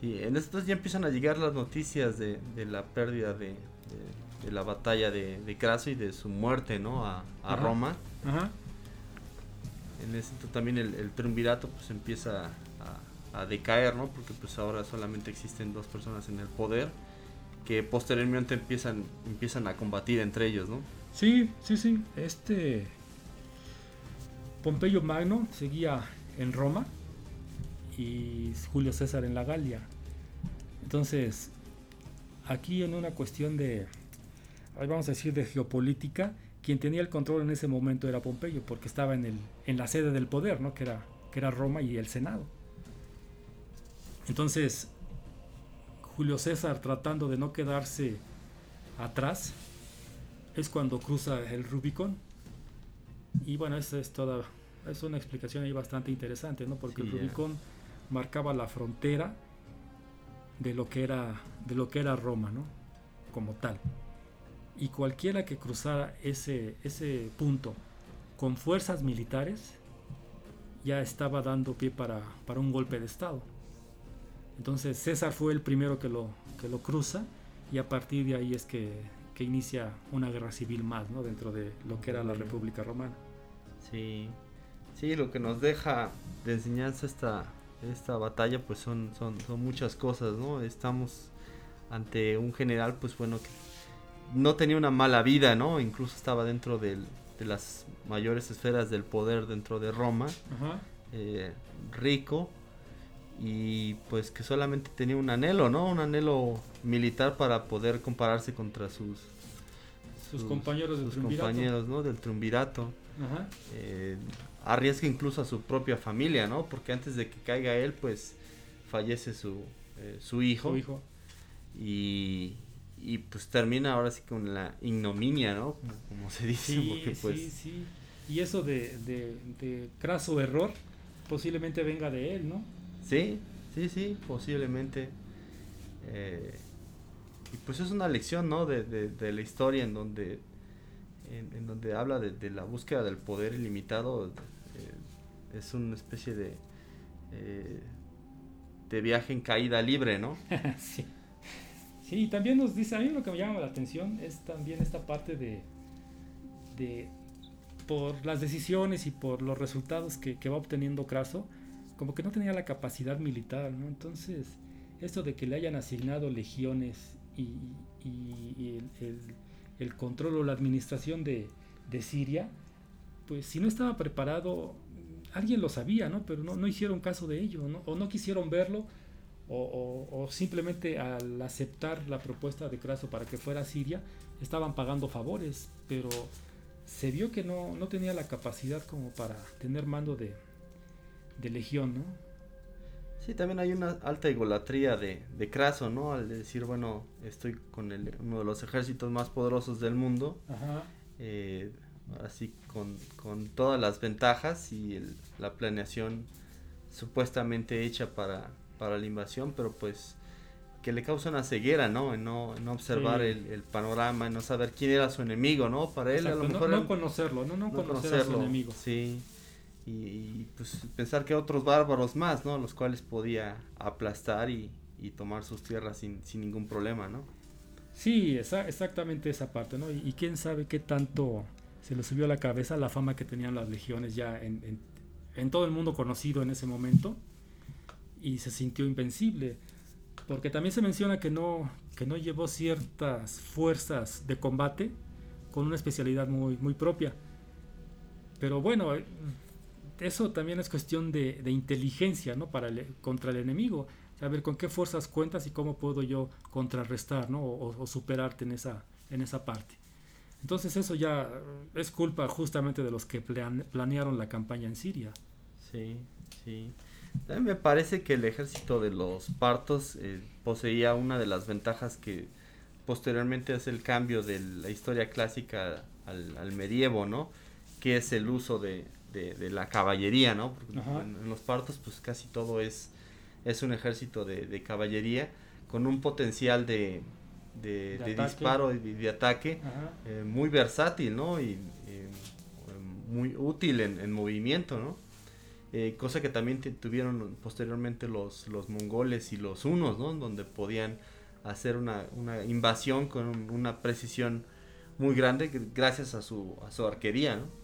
Sí, en estos ya empiezan a llegar las noticias de, de la pérdida de, de- de la batalla de, de Craso y de su muerte, ¿no? A, a Ajá. Roma. Ajá. En ese también el, el triunvirato pues empieza a, a decaer, ¿no? Porque pues ahora solamente existen dos personas en el poder que posteriormente empiezan, empiezan a combatir entre ellos, ¿no? Sí, sí, sí. Este Pompeyo Magno seguía en Roma y Julio César en la Galia. Entonces, aquí en una cuestión de, vamos a decir, de geopolítica, quien tenía el control en ese momento era Pompeyo, porque estaba en, el, en la sede del poder, ¿no? que, era, que era Roma y el Senado. Entonces, Julio César tratando de no quedarse atrás, es cuando cruza el Rubicón. Y bueno, esa es toda, es una explicación ahí bastante interesante, ¿no? Porque Sí, el. Rubicón marcaba la frontera de lo que era, de lo que era Roma, ¿no? Como tal. Y cualquiera que cruzara ese, ese punto con fuerzas militares ya estaba dando pie para, para un golpe de estado. Entonces César fue el primero que lo, que lo cruza y a partir de ahí es que, que inicia una guerra civil más, ¿no? Dentro de lo que era la. República Romana. Sí, sí, lo que nos deja de enseñanza esta, esta batalla pues son, son, son muchas cosas, ¿no? Estamos ante un general pues bueno que no tenía una mala vida, ¿no? Incluso estaba dentro del- de las mayores esferas del poder dentro de Roma, Ajá. eh, rico y pues que solamente tenía un anhelo, ¿no? Un anhelo militar para poder compararse contra sus, Sus, compañeros del sus triunvirato. compañeros, ¿no? Del triunvirato Ajá. eh, arriesga incluso a su propia familia, ¿no? Porque antes de que caiga él, pues fallece su, eh, su hijo. Su hijo. Y, y pues termina ahora sí con la ignominia, ¿no? Como, como se dice, Sí, porque pues sí, sí. Y eso de, de, de craso error posiblemente venga de él, ¿no? Sí, sí, sí, posiblemente. Eh, y pues es una lección, ¿no? De, de- la historia en donde, en, donde habla de, la búsqueda del poder ilimitado. eh, es una especie de, eh, de viaje en caída libre, ¿no? sí. Sí, también nos dice, a mí lo que me llama la atención es también esta parte de, de por las decisiones y por los resultados que, va obteniendo Craso, como que no tenía la capacidad militar, ¿no? Entonces, esto de que le hayan asignado legiones y, el, control o la administración de, Siria, pues si no estaba preparado, alguien lo sabía, ¿no? Pero no, hicieron caso de ello, ¿no? O no quisieron verlo, o, simplemente al aceptar la propuesta de Craso para que fuera a Siria, estaban pagando favores, pero se vio que no, no tenía la capacidad como para tener mando de, de legión, ¿no? Sí, también hay una alta idolatría de, de Craso, ¿no? Al decir, bueno, estoy con el, uno de los ejércitos más poderosos del mundo, eh, así con, con, todas las ventajas y la planeación supuestamente hecha para, para la invasión, pero pues que le causa una ceguera, ¿no? En no, no observar el, panorama, en no saber quién era su enemigo, ¿no? Para él a lo mejor... No, conocerlo, no, no, conocer a su enemigo. Sí, y, pues pensar que otros bárbaros más, ¿no? Los cuales podía aplastar y, tomar sus tierras sin, ningún problema, ¿no? Sí, esa, exactamente esa parte, ¿no? Y, quién sabe qué tanto se le subió a la cabeza la fama que tenían las legiones ya en, en, en todo el mundo conocido en ese momento y se sintió invencible porque también se menciona que no, que no llevó ciertas fuerzas de combate con una especialidad muy, muy propia. Pero bueno, eh, eso también es cuestión de, inteligencia, ¿no? Para contra el enemigo. Saber con qué fuerzas cuentas y cómo puedo yo contrarrestar, ¿no? O, superarte en esa, en esa parte. Entonces eso ya es culpa justamente de los que planearon la campaña en Siria. Sí, sí. También me parece que el ejército de los partos eh, poseía una de las ventajas que posteriormente es el cambio de la historia clásica al, medievo, ¿no? Que es el uso de, la caballería, ¿no? Porque en, los partos pues casi todo es, es un ejército de, caballería con un potencial de, disparo y de, ataque eh, muy versátil, ¿no? Y eh, muy útil en, en movimiento, ¿no? Eh, cosa que también tuvieron posteriormente los, los mongoles y los hunos, ¿no? Donde podían hacer una, una invasión con una precisión muy grande gracias a su, a su arquería, ¿no?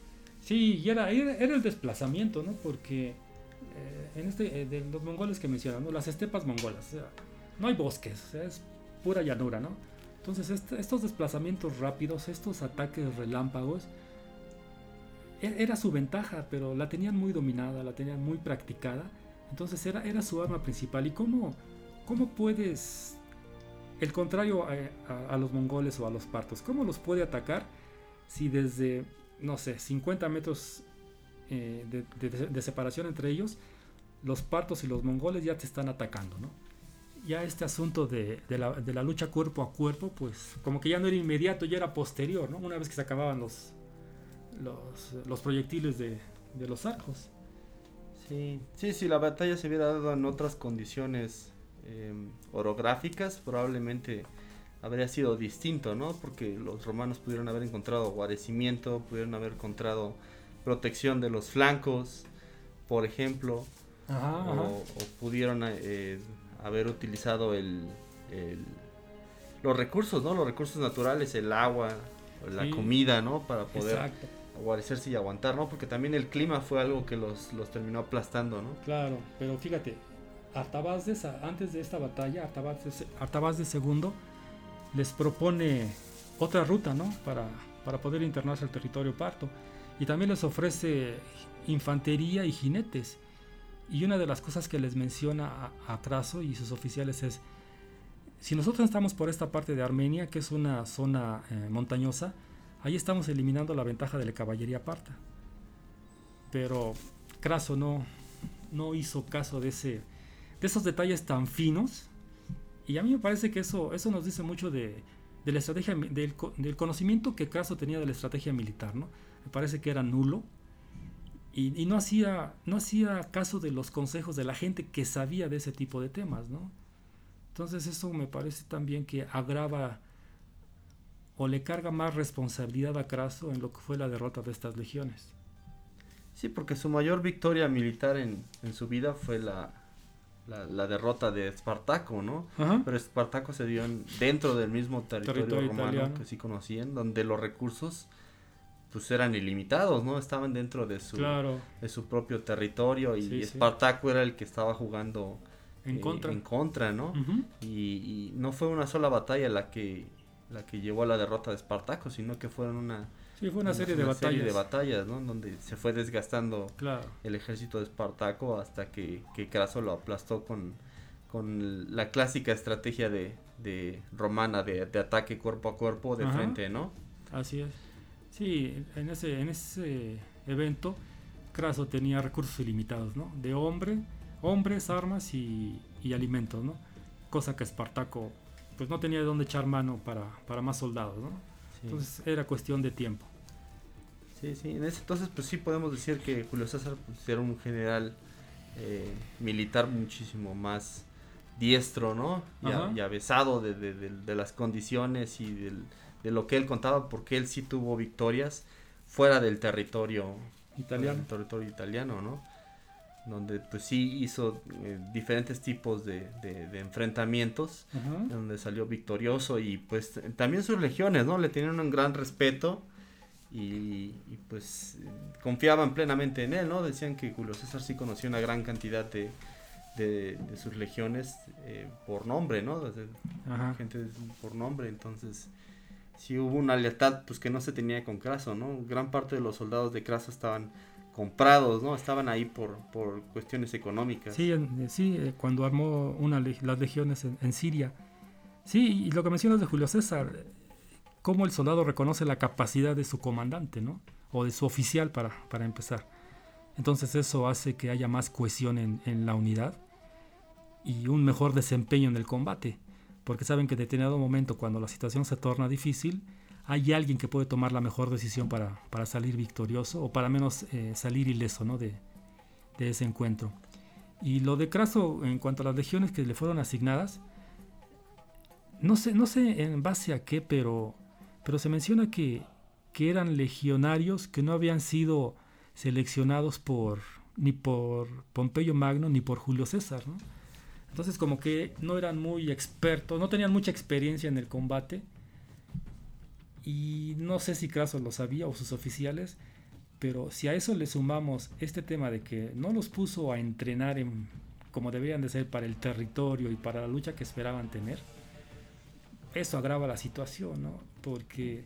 Sí, y era, era, el desplazamiento, ¿no? Porque eh, en este, eh, de los mongoles que mencionan, ¿no? Las estepas mongolas, no hay bosques, es pura llanura, ¿no? Entonces este, estos desplazamientos rápidos, estos ataques relámpagos, e-, era su ventaja, pero la tenían muy dominada, la tenían muy practicada. Entonces era, era su arma principal. ¿Y cómo, cómo puedes, el contrario a, los mongoles o a los partos, cómo los puede atacar si desde, no sé, 50 metros eh, de, separación entre ellos, los partos y los mongoles ya te están atacando, ¿no? Ya este asunto de, la, de la lucha cuerpo a cuerpo, pues como que ya no era inmediato, ya era posterior, ¿no? Una vez que se acababan los, los, proyectiles de, los arcos. Sí, sí, si la batalla se hubiera dado en otras condiciones em, orográficas, probablemente habría sido distinto, ¿no? Porque los romanos pudieron haber encontrado guarecimiento, pudieron haber encontrado protección de los flancos, por ejemplo, o, pudieron eh, haber utilizado el, los recursos, ¿no? Los recursos naturales, el agua, la comida, ¿no? Para poder guarecerse y aguantar, ¿no? Porque también el clima fue algo que los, los terminó aplastando, ¿no? Claro, pero fíjate, antes de esta batalla, Artabazdes, de segundo les propone otra ruta, ¿no? Para, para poder internarse al territorio parto. Y también les ofrece infantería y jinetes. Y una de las cosas que les menciona a, Craso y sus oficiales es, si nosotros estamos por esta parte de Armenia, que es una zona eh, montañosa, Ahí estamos eliminando la ventaja de la caballería parta. Pero Craso no, no hizo caso de, ese, de esos detalles tan finos. Y a mí me parece que eso, eso nos dice mucho de, la estrategia, del, conocimiento que Craso tenía de la estrategia militar. ¿no? Me parece que era nulo. Y, no, hacía, no hacía caso de los consejos de la gente que sabía de ese tipo de temas. ¿no? Entonces eso me parece también que agrava o le carga más responsabilidad a Craso en lo que fue la derrota de estas legiones. Sí, porque su mayor victoria militar en, su vida fue la, la, derrota de Espartaco, ¿no? Pero Espartaco se dio dentro del mismo territorio, romano que sí conocían, donde los recursos pues eran ilimitados, ¿no? Estaban dentro de su, Claro. de su propio territorio y Sí. Espartaco era el que estaba jugando En eh, contra. en contra, ¿no? Y, y no fue una sola batalla la que la que llevó a la derrota de Espartaco, sino que fueron una, Sí, fue una serie de batallas. de batallas, ¿no? Donde se fue desgastando Claro. el ejército de Espartaco hasta que, que Craso lo aplastó con, con la clásica estrategia de, de romana de, de ataque cuerpo a cuerpo de Ajá. frente, ¿no? Así es. Sí, en ese, en ese evento, Craso tenía recursos ilimitados, ¿no? De hombre, hombres, armas y, y alimentos, ¿no? Cosa que Espartaco, pues no tenía de dónde echar mano para, para más soldados, ¿no? Sí. Entonces era cuestión de tiempo. Sí, sí, en ese entonces pues sí podemos decir que Julio César pues, era un general eh, militar muchísimo más diestro, ¿no? Y, a- y avesado de, de- de- de las condiciones y del- de lo que él contaba, porque él sí tuvo victorias fuera del territorio Italiano. del territorio italiano, ¿no? Donde pues sí hizo eh, diferentes tipos de, de- de enfrentamientos donde salió victorioso y pues también sus legiones, ¿no? Le tenían un gran respeto y, y, pues confiaban plenamente en él, ¿no? Decían que Julio César sí conocía una gran cantidad de, de, sus legiones eh, por nombre, ¿no? Gente por nombre, entonces sí hubo una lealtad pues que no se tenía con Craso, ¿no? Gran parte de los soldados de Craso estaban comprados, ¿no? Estaban ahí por, por cuestiones económicas. Sí, en- eh, sí, eh, cuando armó una las legiones en, en Siria. Sí, y lo que mencionas de Julio César, cómo el soldado reconoce la capacidad de su comandante, ¿no? O de su oficial para, para empezar. Entonces eso hace que haya más cohesión en, en la unidad y un mejor desempeño en el combate. Porque saben que en determinado momento, cuando la situación se torna difícil, hay alguien que puede tomar la mejor decisión para, para salir victorioso o para menos eh, salir ileso ¿no? de, de ese encuentro. Y lo de Craso, en cuanto a las legiones que le fueron asignadas, no sé, no sé en base a qué, pero, pero se menciona que, que eran legionarios que no habían sido seleccionados por ni por Pompeyo Magno ni por Julio César, ¿no? Entonces como que no eran muy expertos, no tenían mucha experiencia en el combate. Y no sé si Craso lo sabía o sus oficiales, pero si a eso le sumamos este tema de que no los puso a entrenar en, como deberían de ser para el territorio y para la lucha que esperaban tener, eso agrava la situación, ¿no? Porque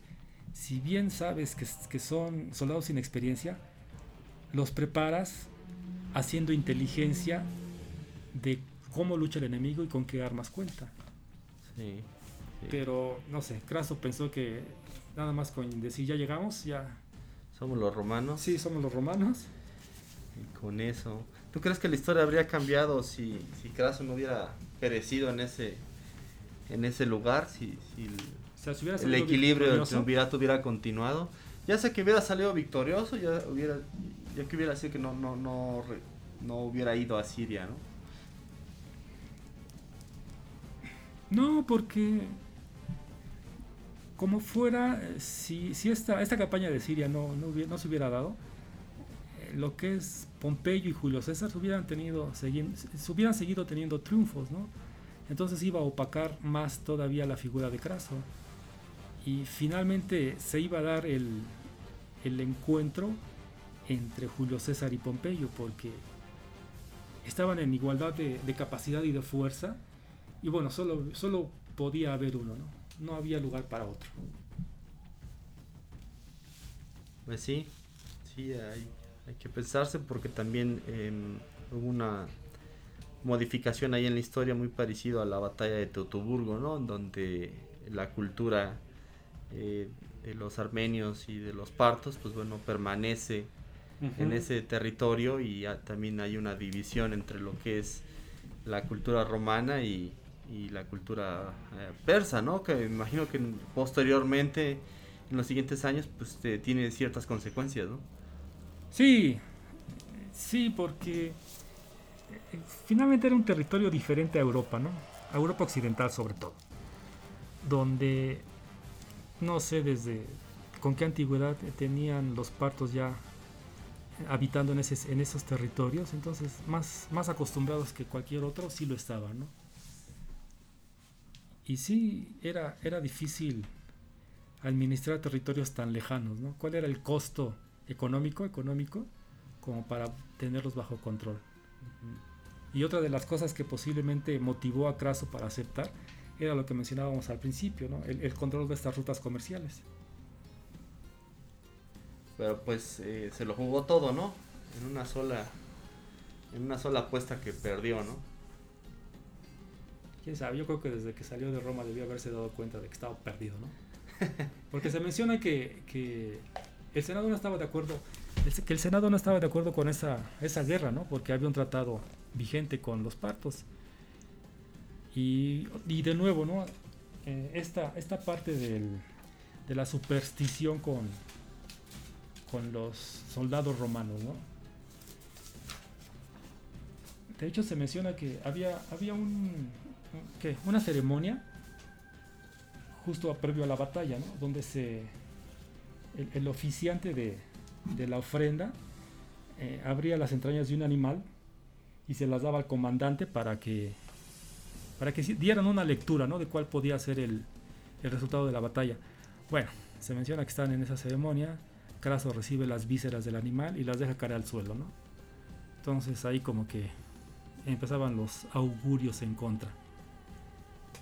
si bien sabes que, que son soldados sin experiencia, los preparas haciendo inteligencia de cómo lucha el enemigo y con qué armas cuenta. Sí, sí. Pero, no sé, Craso pensó que nada más con decir ya llegamos, ya... Somos los romanos. Sí, somos los romanos. Y con eso. ¿Tú crees que la historia habría cambiado si, si Craso no hubiera perecido en ese en ese lugar? Si, si el, O sea, si el equilibrio del triunvirato hubiera continuado. Ya sé que hubiera salido victorioso, ya hubiera ya que hubiera sido que no no no no hubiera ido a Siria, ¿no? No, porque como fuera, eh, si, esta, campaña de Siria no, se hubiera dado, eh, lo que es Pompeyo y Julio César hubieran, tenido, se hubieran seguido teniendo triunfos, ¿no? Entonces iba a opacar más todavía la figura de Craso. Y finalmente se iba a dar el, encuentro entre Julio César y Pompeyo, porque estaban en igualdad de, de capacidad y de fuerza, y bueno, solo, solo podía haber uno, ¿no? No había lugar para otro. Pues sí, sí, hay, hay que pensarse porque también em, hubo una modificación ahí en la historia muy parecido a la batalla de Teutoburgo, ¿no? En donde la cultura eh, de los armenios y de los partos, pues bueno, permanece en ese territorio y también hay una división entre lo que es la cultura romana y, y la cultura eh, persa, ¿no? Que me imagino que posteriormente, en los siguientes años, pues tiene ciertas consecuencias, ¿no? Sí, sí, porque eh, finalmente era un territorio diferente a Europa, ¿no? A Europa occidental sobre todo. Donde, no sé desde con qué antigüedad tenían los partos ya habitando en, en esos territorios, entonces más, más acostumbrados que cualquier otro, sí lo estaban, ¿no? Y sí, era, era difícil administrar territorios tan lejanos, ¿no? ¿Cuál era el costo económico, económico, como para tenerlos bajo control? Y otra de las cosas que posiblemente motivó a Craso para aceptar era lo que mencionábamos al principio, ¿no? el, control de estas rutas comerciales. Pero pues eh, se lo jugó todo, ¿no? En una sola en una sola apuesta que perdió, ¿no? Quién sabe, yo creo que desde que salió de Roma debió haberse dado cuenta de que estaba perdido, ¿no? Porque se menciona que, que el Senado no estaba de acuerdo, que el Senado no estaba de acuerdo con esa, esa guerra, ¿no? Porque había un tratado vigente con los partos. Y, y de nuevo, ¿no? Eh, esta, esta parte del- de la superstición con, con los soldados romanos, ¿no? De hecho, se menciona que había, había un, una ceremonia justo previo a la batalla, ¿no? Donde el, oficiante de, la ofrenda eh, abría las entrañas de un animal y se las daba al comandante para que, dieran una lectura, ¿no? De cuál podía ser el, el resultado de la batalla. Bueno, se menciona que están en esa ceremonia, Craso recibe las vísceras del animal y las deja caer al suelo, ¿no? Entonces ahí como que empezaban los augurios en contra.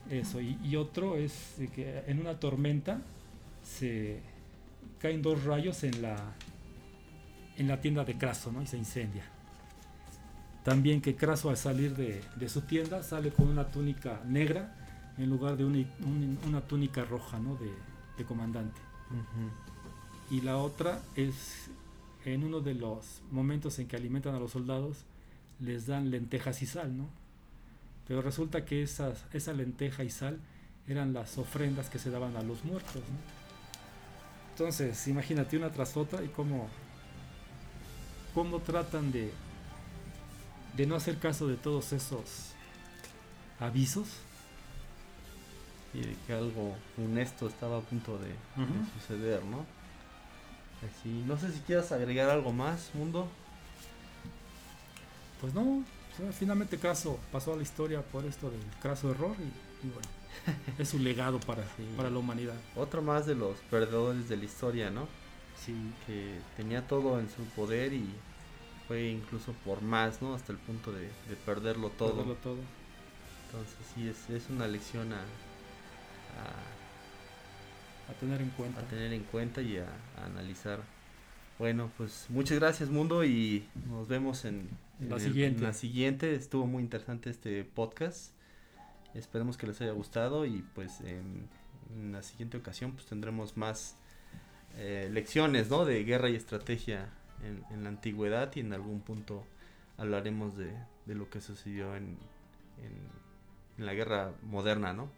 Eso, y, y otro es que en una tormenta se caen dos rayos en la en la tienda de Craso, ¿no? Y se incendia. También que Craso al salir de, de su tienda sale con una túnica negra en lugar de una, un- una túnica roja, ¿no? De, de comandante. Y la otra es en uno de los momentos en que alimentan a los soldados, les dan lentejas y sal, ¿no? Pero resulta que esas, esa lenteja y sal eran las ofrendas que se daban a los muertos, ¿no? Entonces, imagínate una tras otra y cómo, cómo tratan de, de no hacer caso de todos esos avisos. Y de que algo funesto estaba a punto de, de suceder, ¿no? Así, no sé si quieras agregar algo más, Mundo. Pues no, finalmente Craso pasó a la historia por esto del craso error y, y bueno, es su legado para, Sí. para la humanidad. Otro más de los perdedores de la historia, ¿no? Sí, Que tenía todo en su poder y fue incluso por más, ¿no? Hasta el punto de, de perderlo todo. perderlo todo. Entonces sí, es, es una lección a, a, A tener en cuenta. a tener en cuenta y a, a analizar. Bueno, pues muchas gracias Mundo y nos vemos en, La el- siguiente. la siguiente. Estuvo muy interesante este podcast. Esperemos que les haya gustado y pues en, en la siguiente ocasión pues tendremos más eh, lecciones ¿no? de guerra y estrategia en, en la antigüedad y en algún punto hablaremos de, de lo que sucedió en, en- en la guerra moderna, ¿no?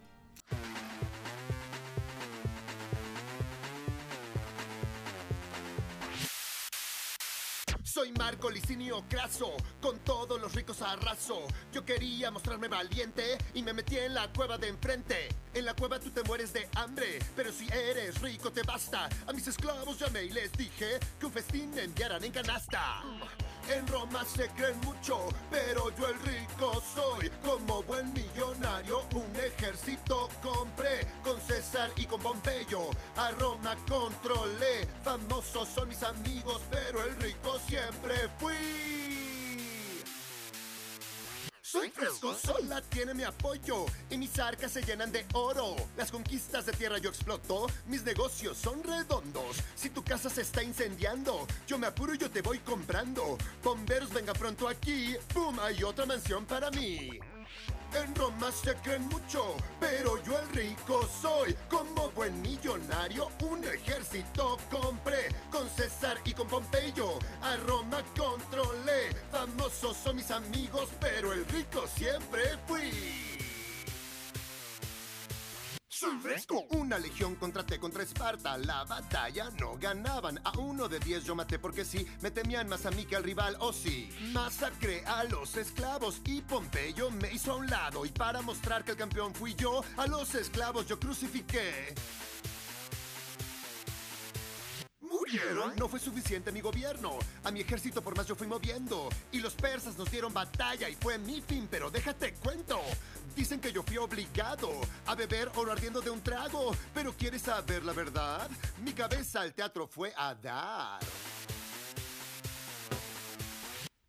Soy Marco Licinio Craso, con todos los ricos arraso. Yo quería mostrarme valiente y me metí en la cueva de enfrente. En la cueva tú te mueres de hambre, pero si eres rico te basta. A mis esclavos llamé y les dije que un festín me enviaran en canasta. En Roma se creen mucho, pero yo el rico soy. Como buen millonario, un ejército compré con César y con Pompeyo. A Roma controlé, famosos son mis amigos, pero el rico siempre fui. Soy fresco, sola tiene mi apoyo y mis arcas se llenan de oro. Las conquistas de tierra yo exploto, mis negocios son redondos. Si tu casa se está incendiando, yo me apuro y yo te voy comprando. Bomberos, venga pronto aquí, ¡pum! Hay otra mansión para mí. En Roma se creen mucho, pero yo el rico soy. Como buen millonario, un ejército compré. Con César y con Pompeyo, a Roma controlé. Famosos son mis amigos, pero el rico siempre fui. Una legión contraté contra Esparta. La batalla no ganaban. A uno de diez yo maté porque sí. Me temían más a mí que al rival, o sí. Masacré a los esclavos y Pompeyo me hizo a un lado. Y para mostrar que el campeón fui yo, a los esclavos yo crucifiqué. No fue suficiente mi gobierno. A mi ejército por más yo fui moviendo. Y los persas nos dieron batalla y fue mi fin, pero déjate cuento. Dicen que yo fui obligado a beber oro ardiendo de un trago. Pero ¿quieres saber la verdad? Mi cabeza al teatro fue a dar.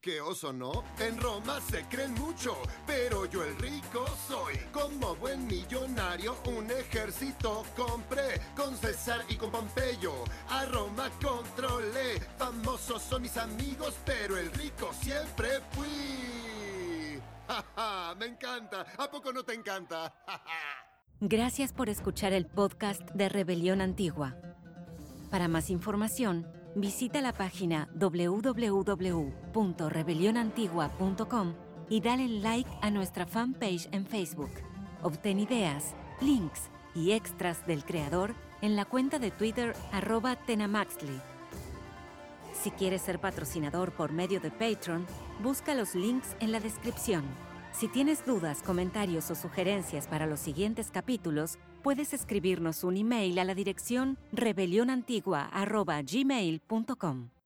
¡Qué oso, no! En Roma se creen mucho, pero yo el rico soy. Como buen millonario, un ejército compré. Con César y con Pompeyo, a Roma controlé. Famosos son mis amigos, pero el rico siempre fui. ¡Ja, ja! Me encanta. ¿A poco no te encanta? Gracias por escuchar el podcast de Rebelión Antigua. Para más información, visita la página www.rebelionantigua.com y dale like a nuestra fanpage en Facebook. Obtén ideas, links y extras del creador en la cuenta de Twitter arroba tenamaxley. Si quieres ser patrocinador por medio de Patreon, busca los links en la descripción. Si tienes dudas, comentarios o sugerencias para los siguientes capítulos, puedes escribirnos un email a la dirección rebelionantigua.gmail.com.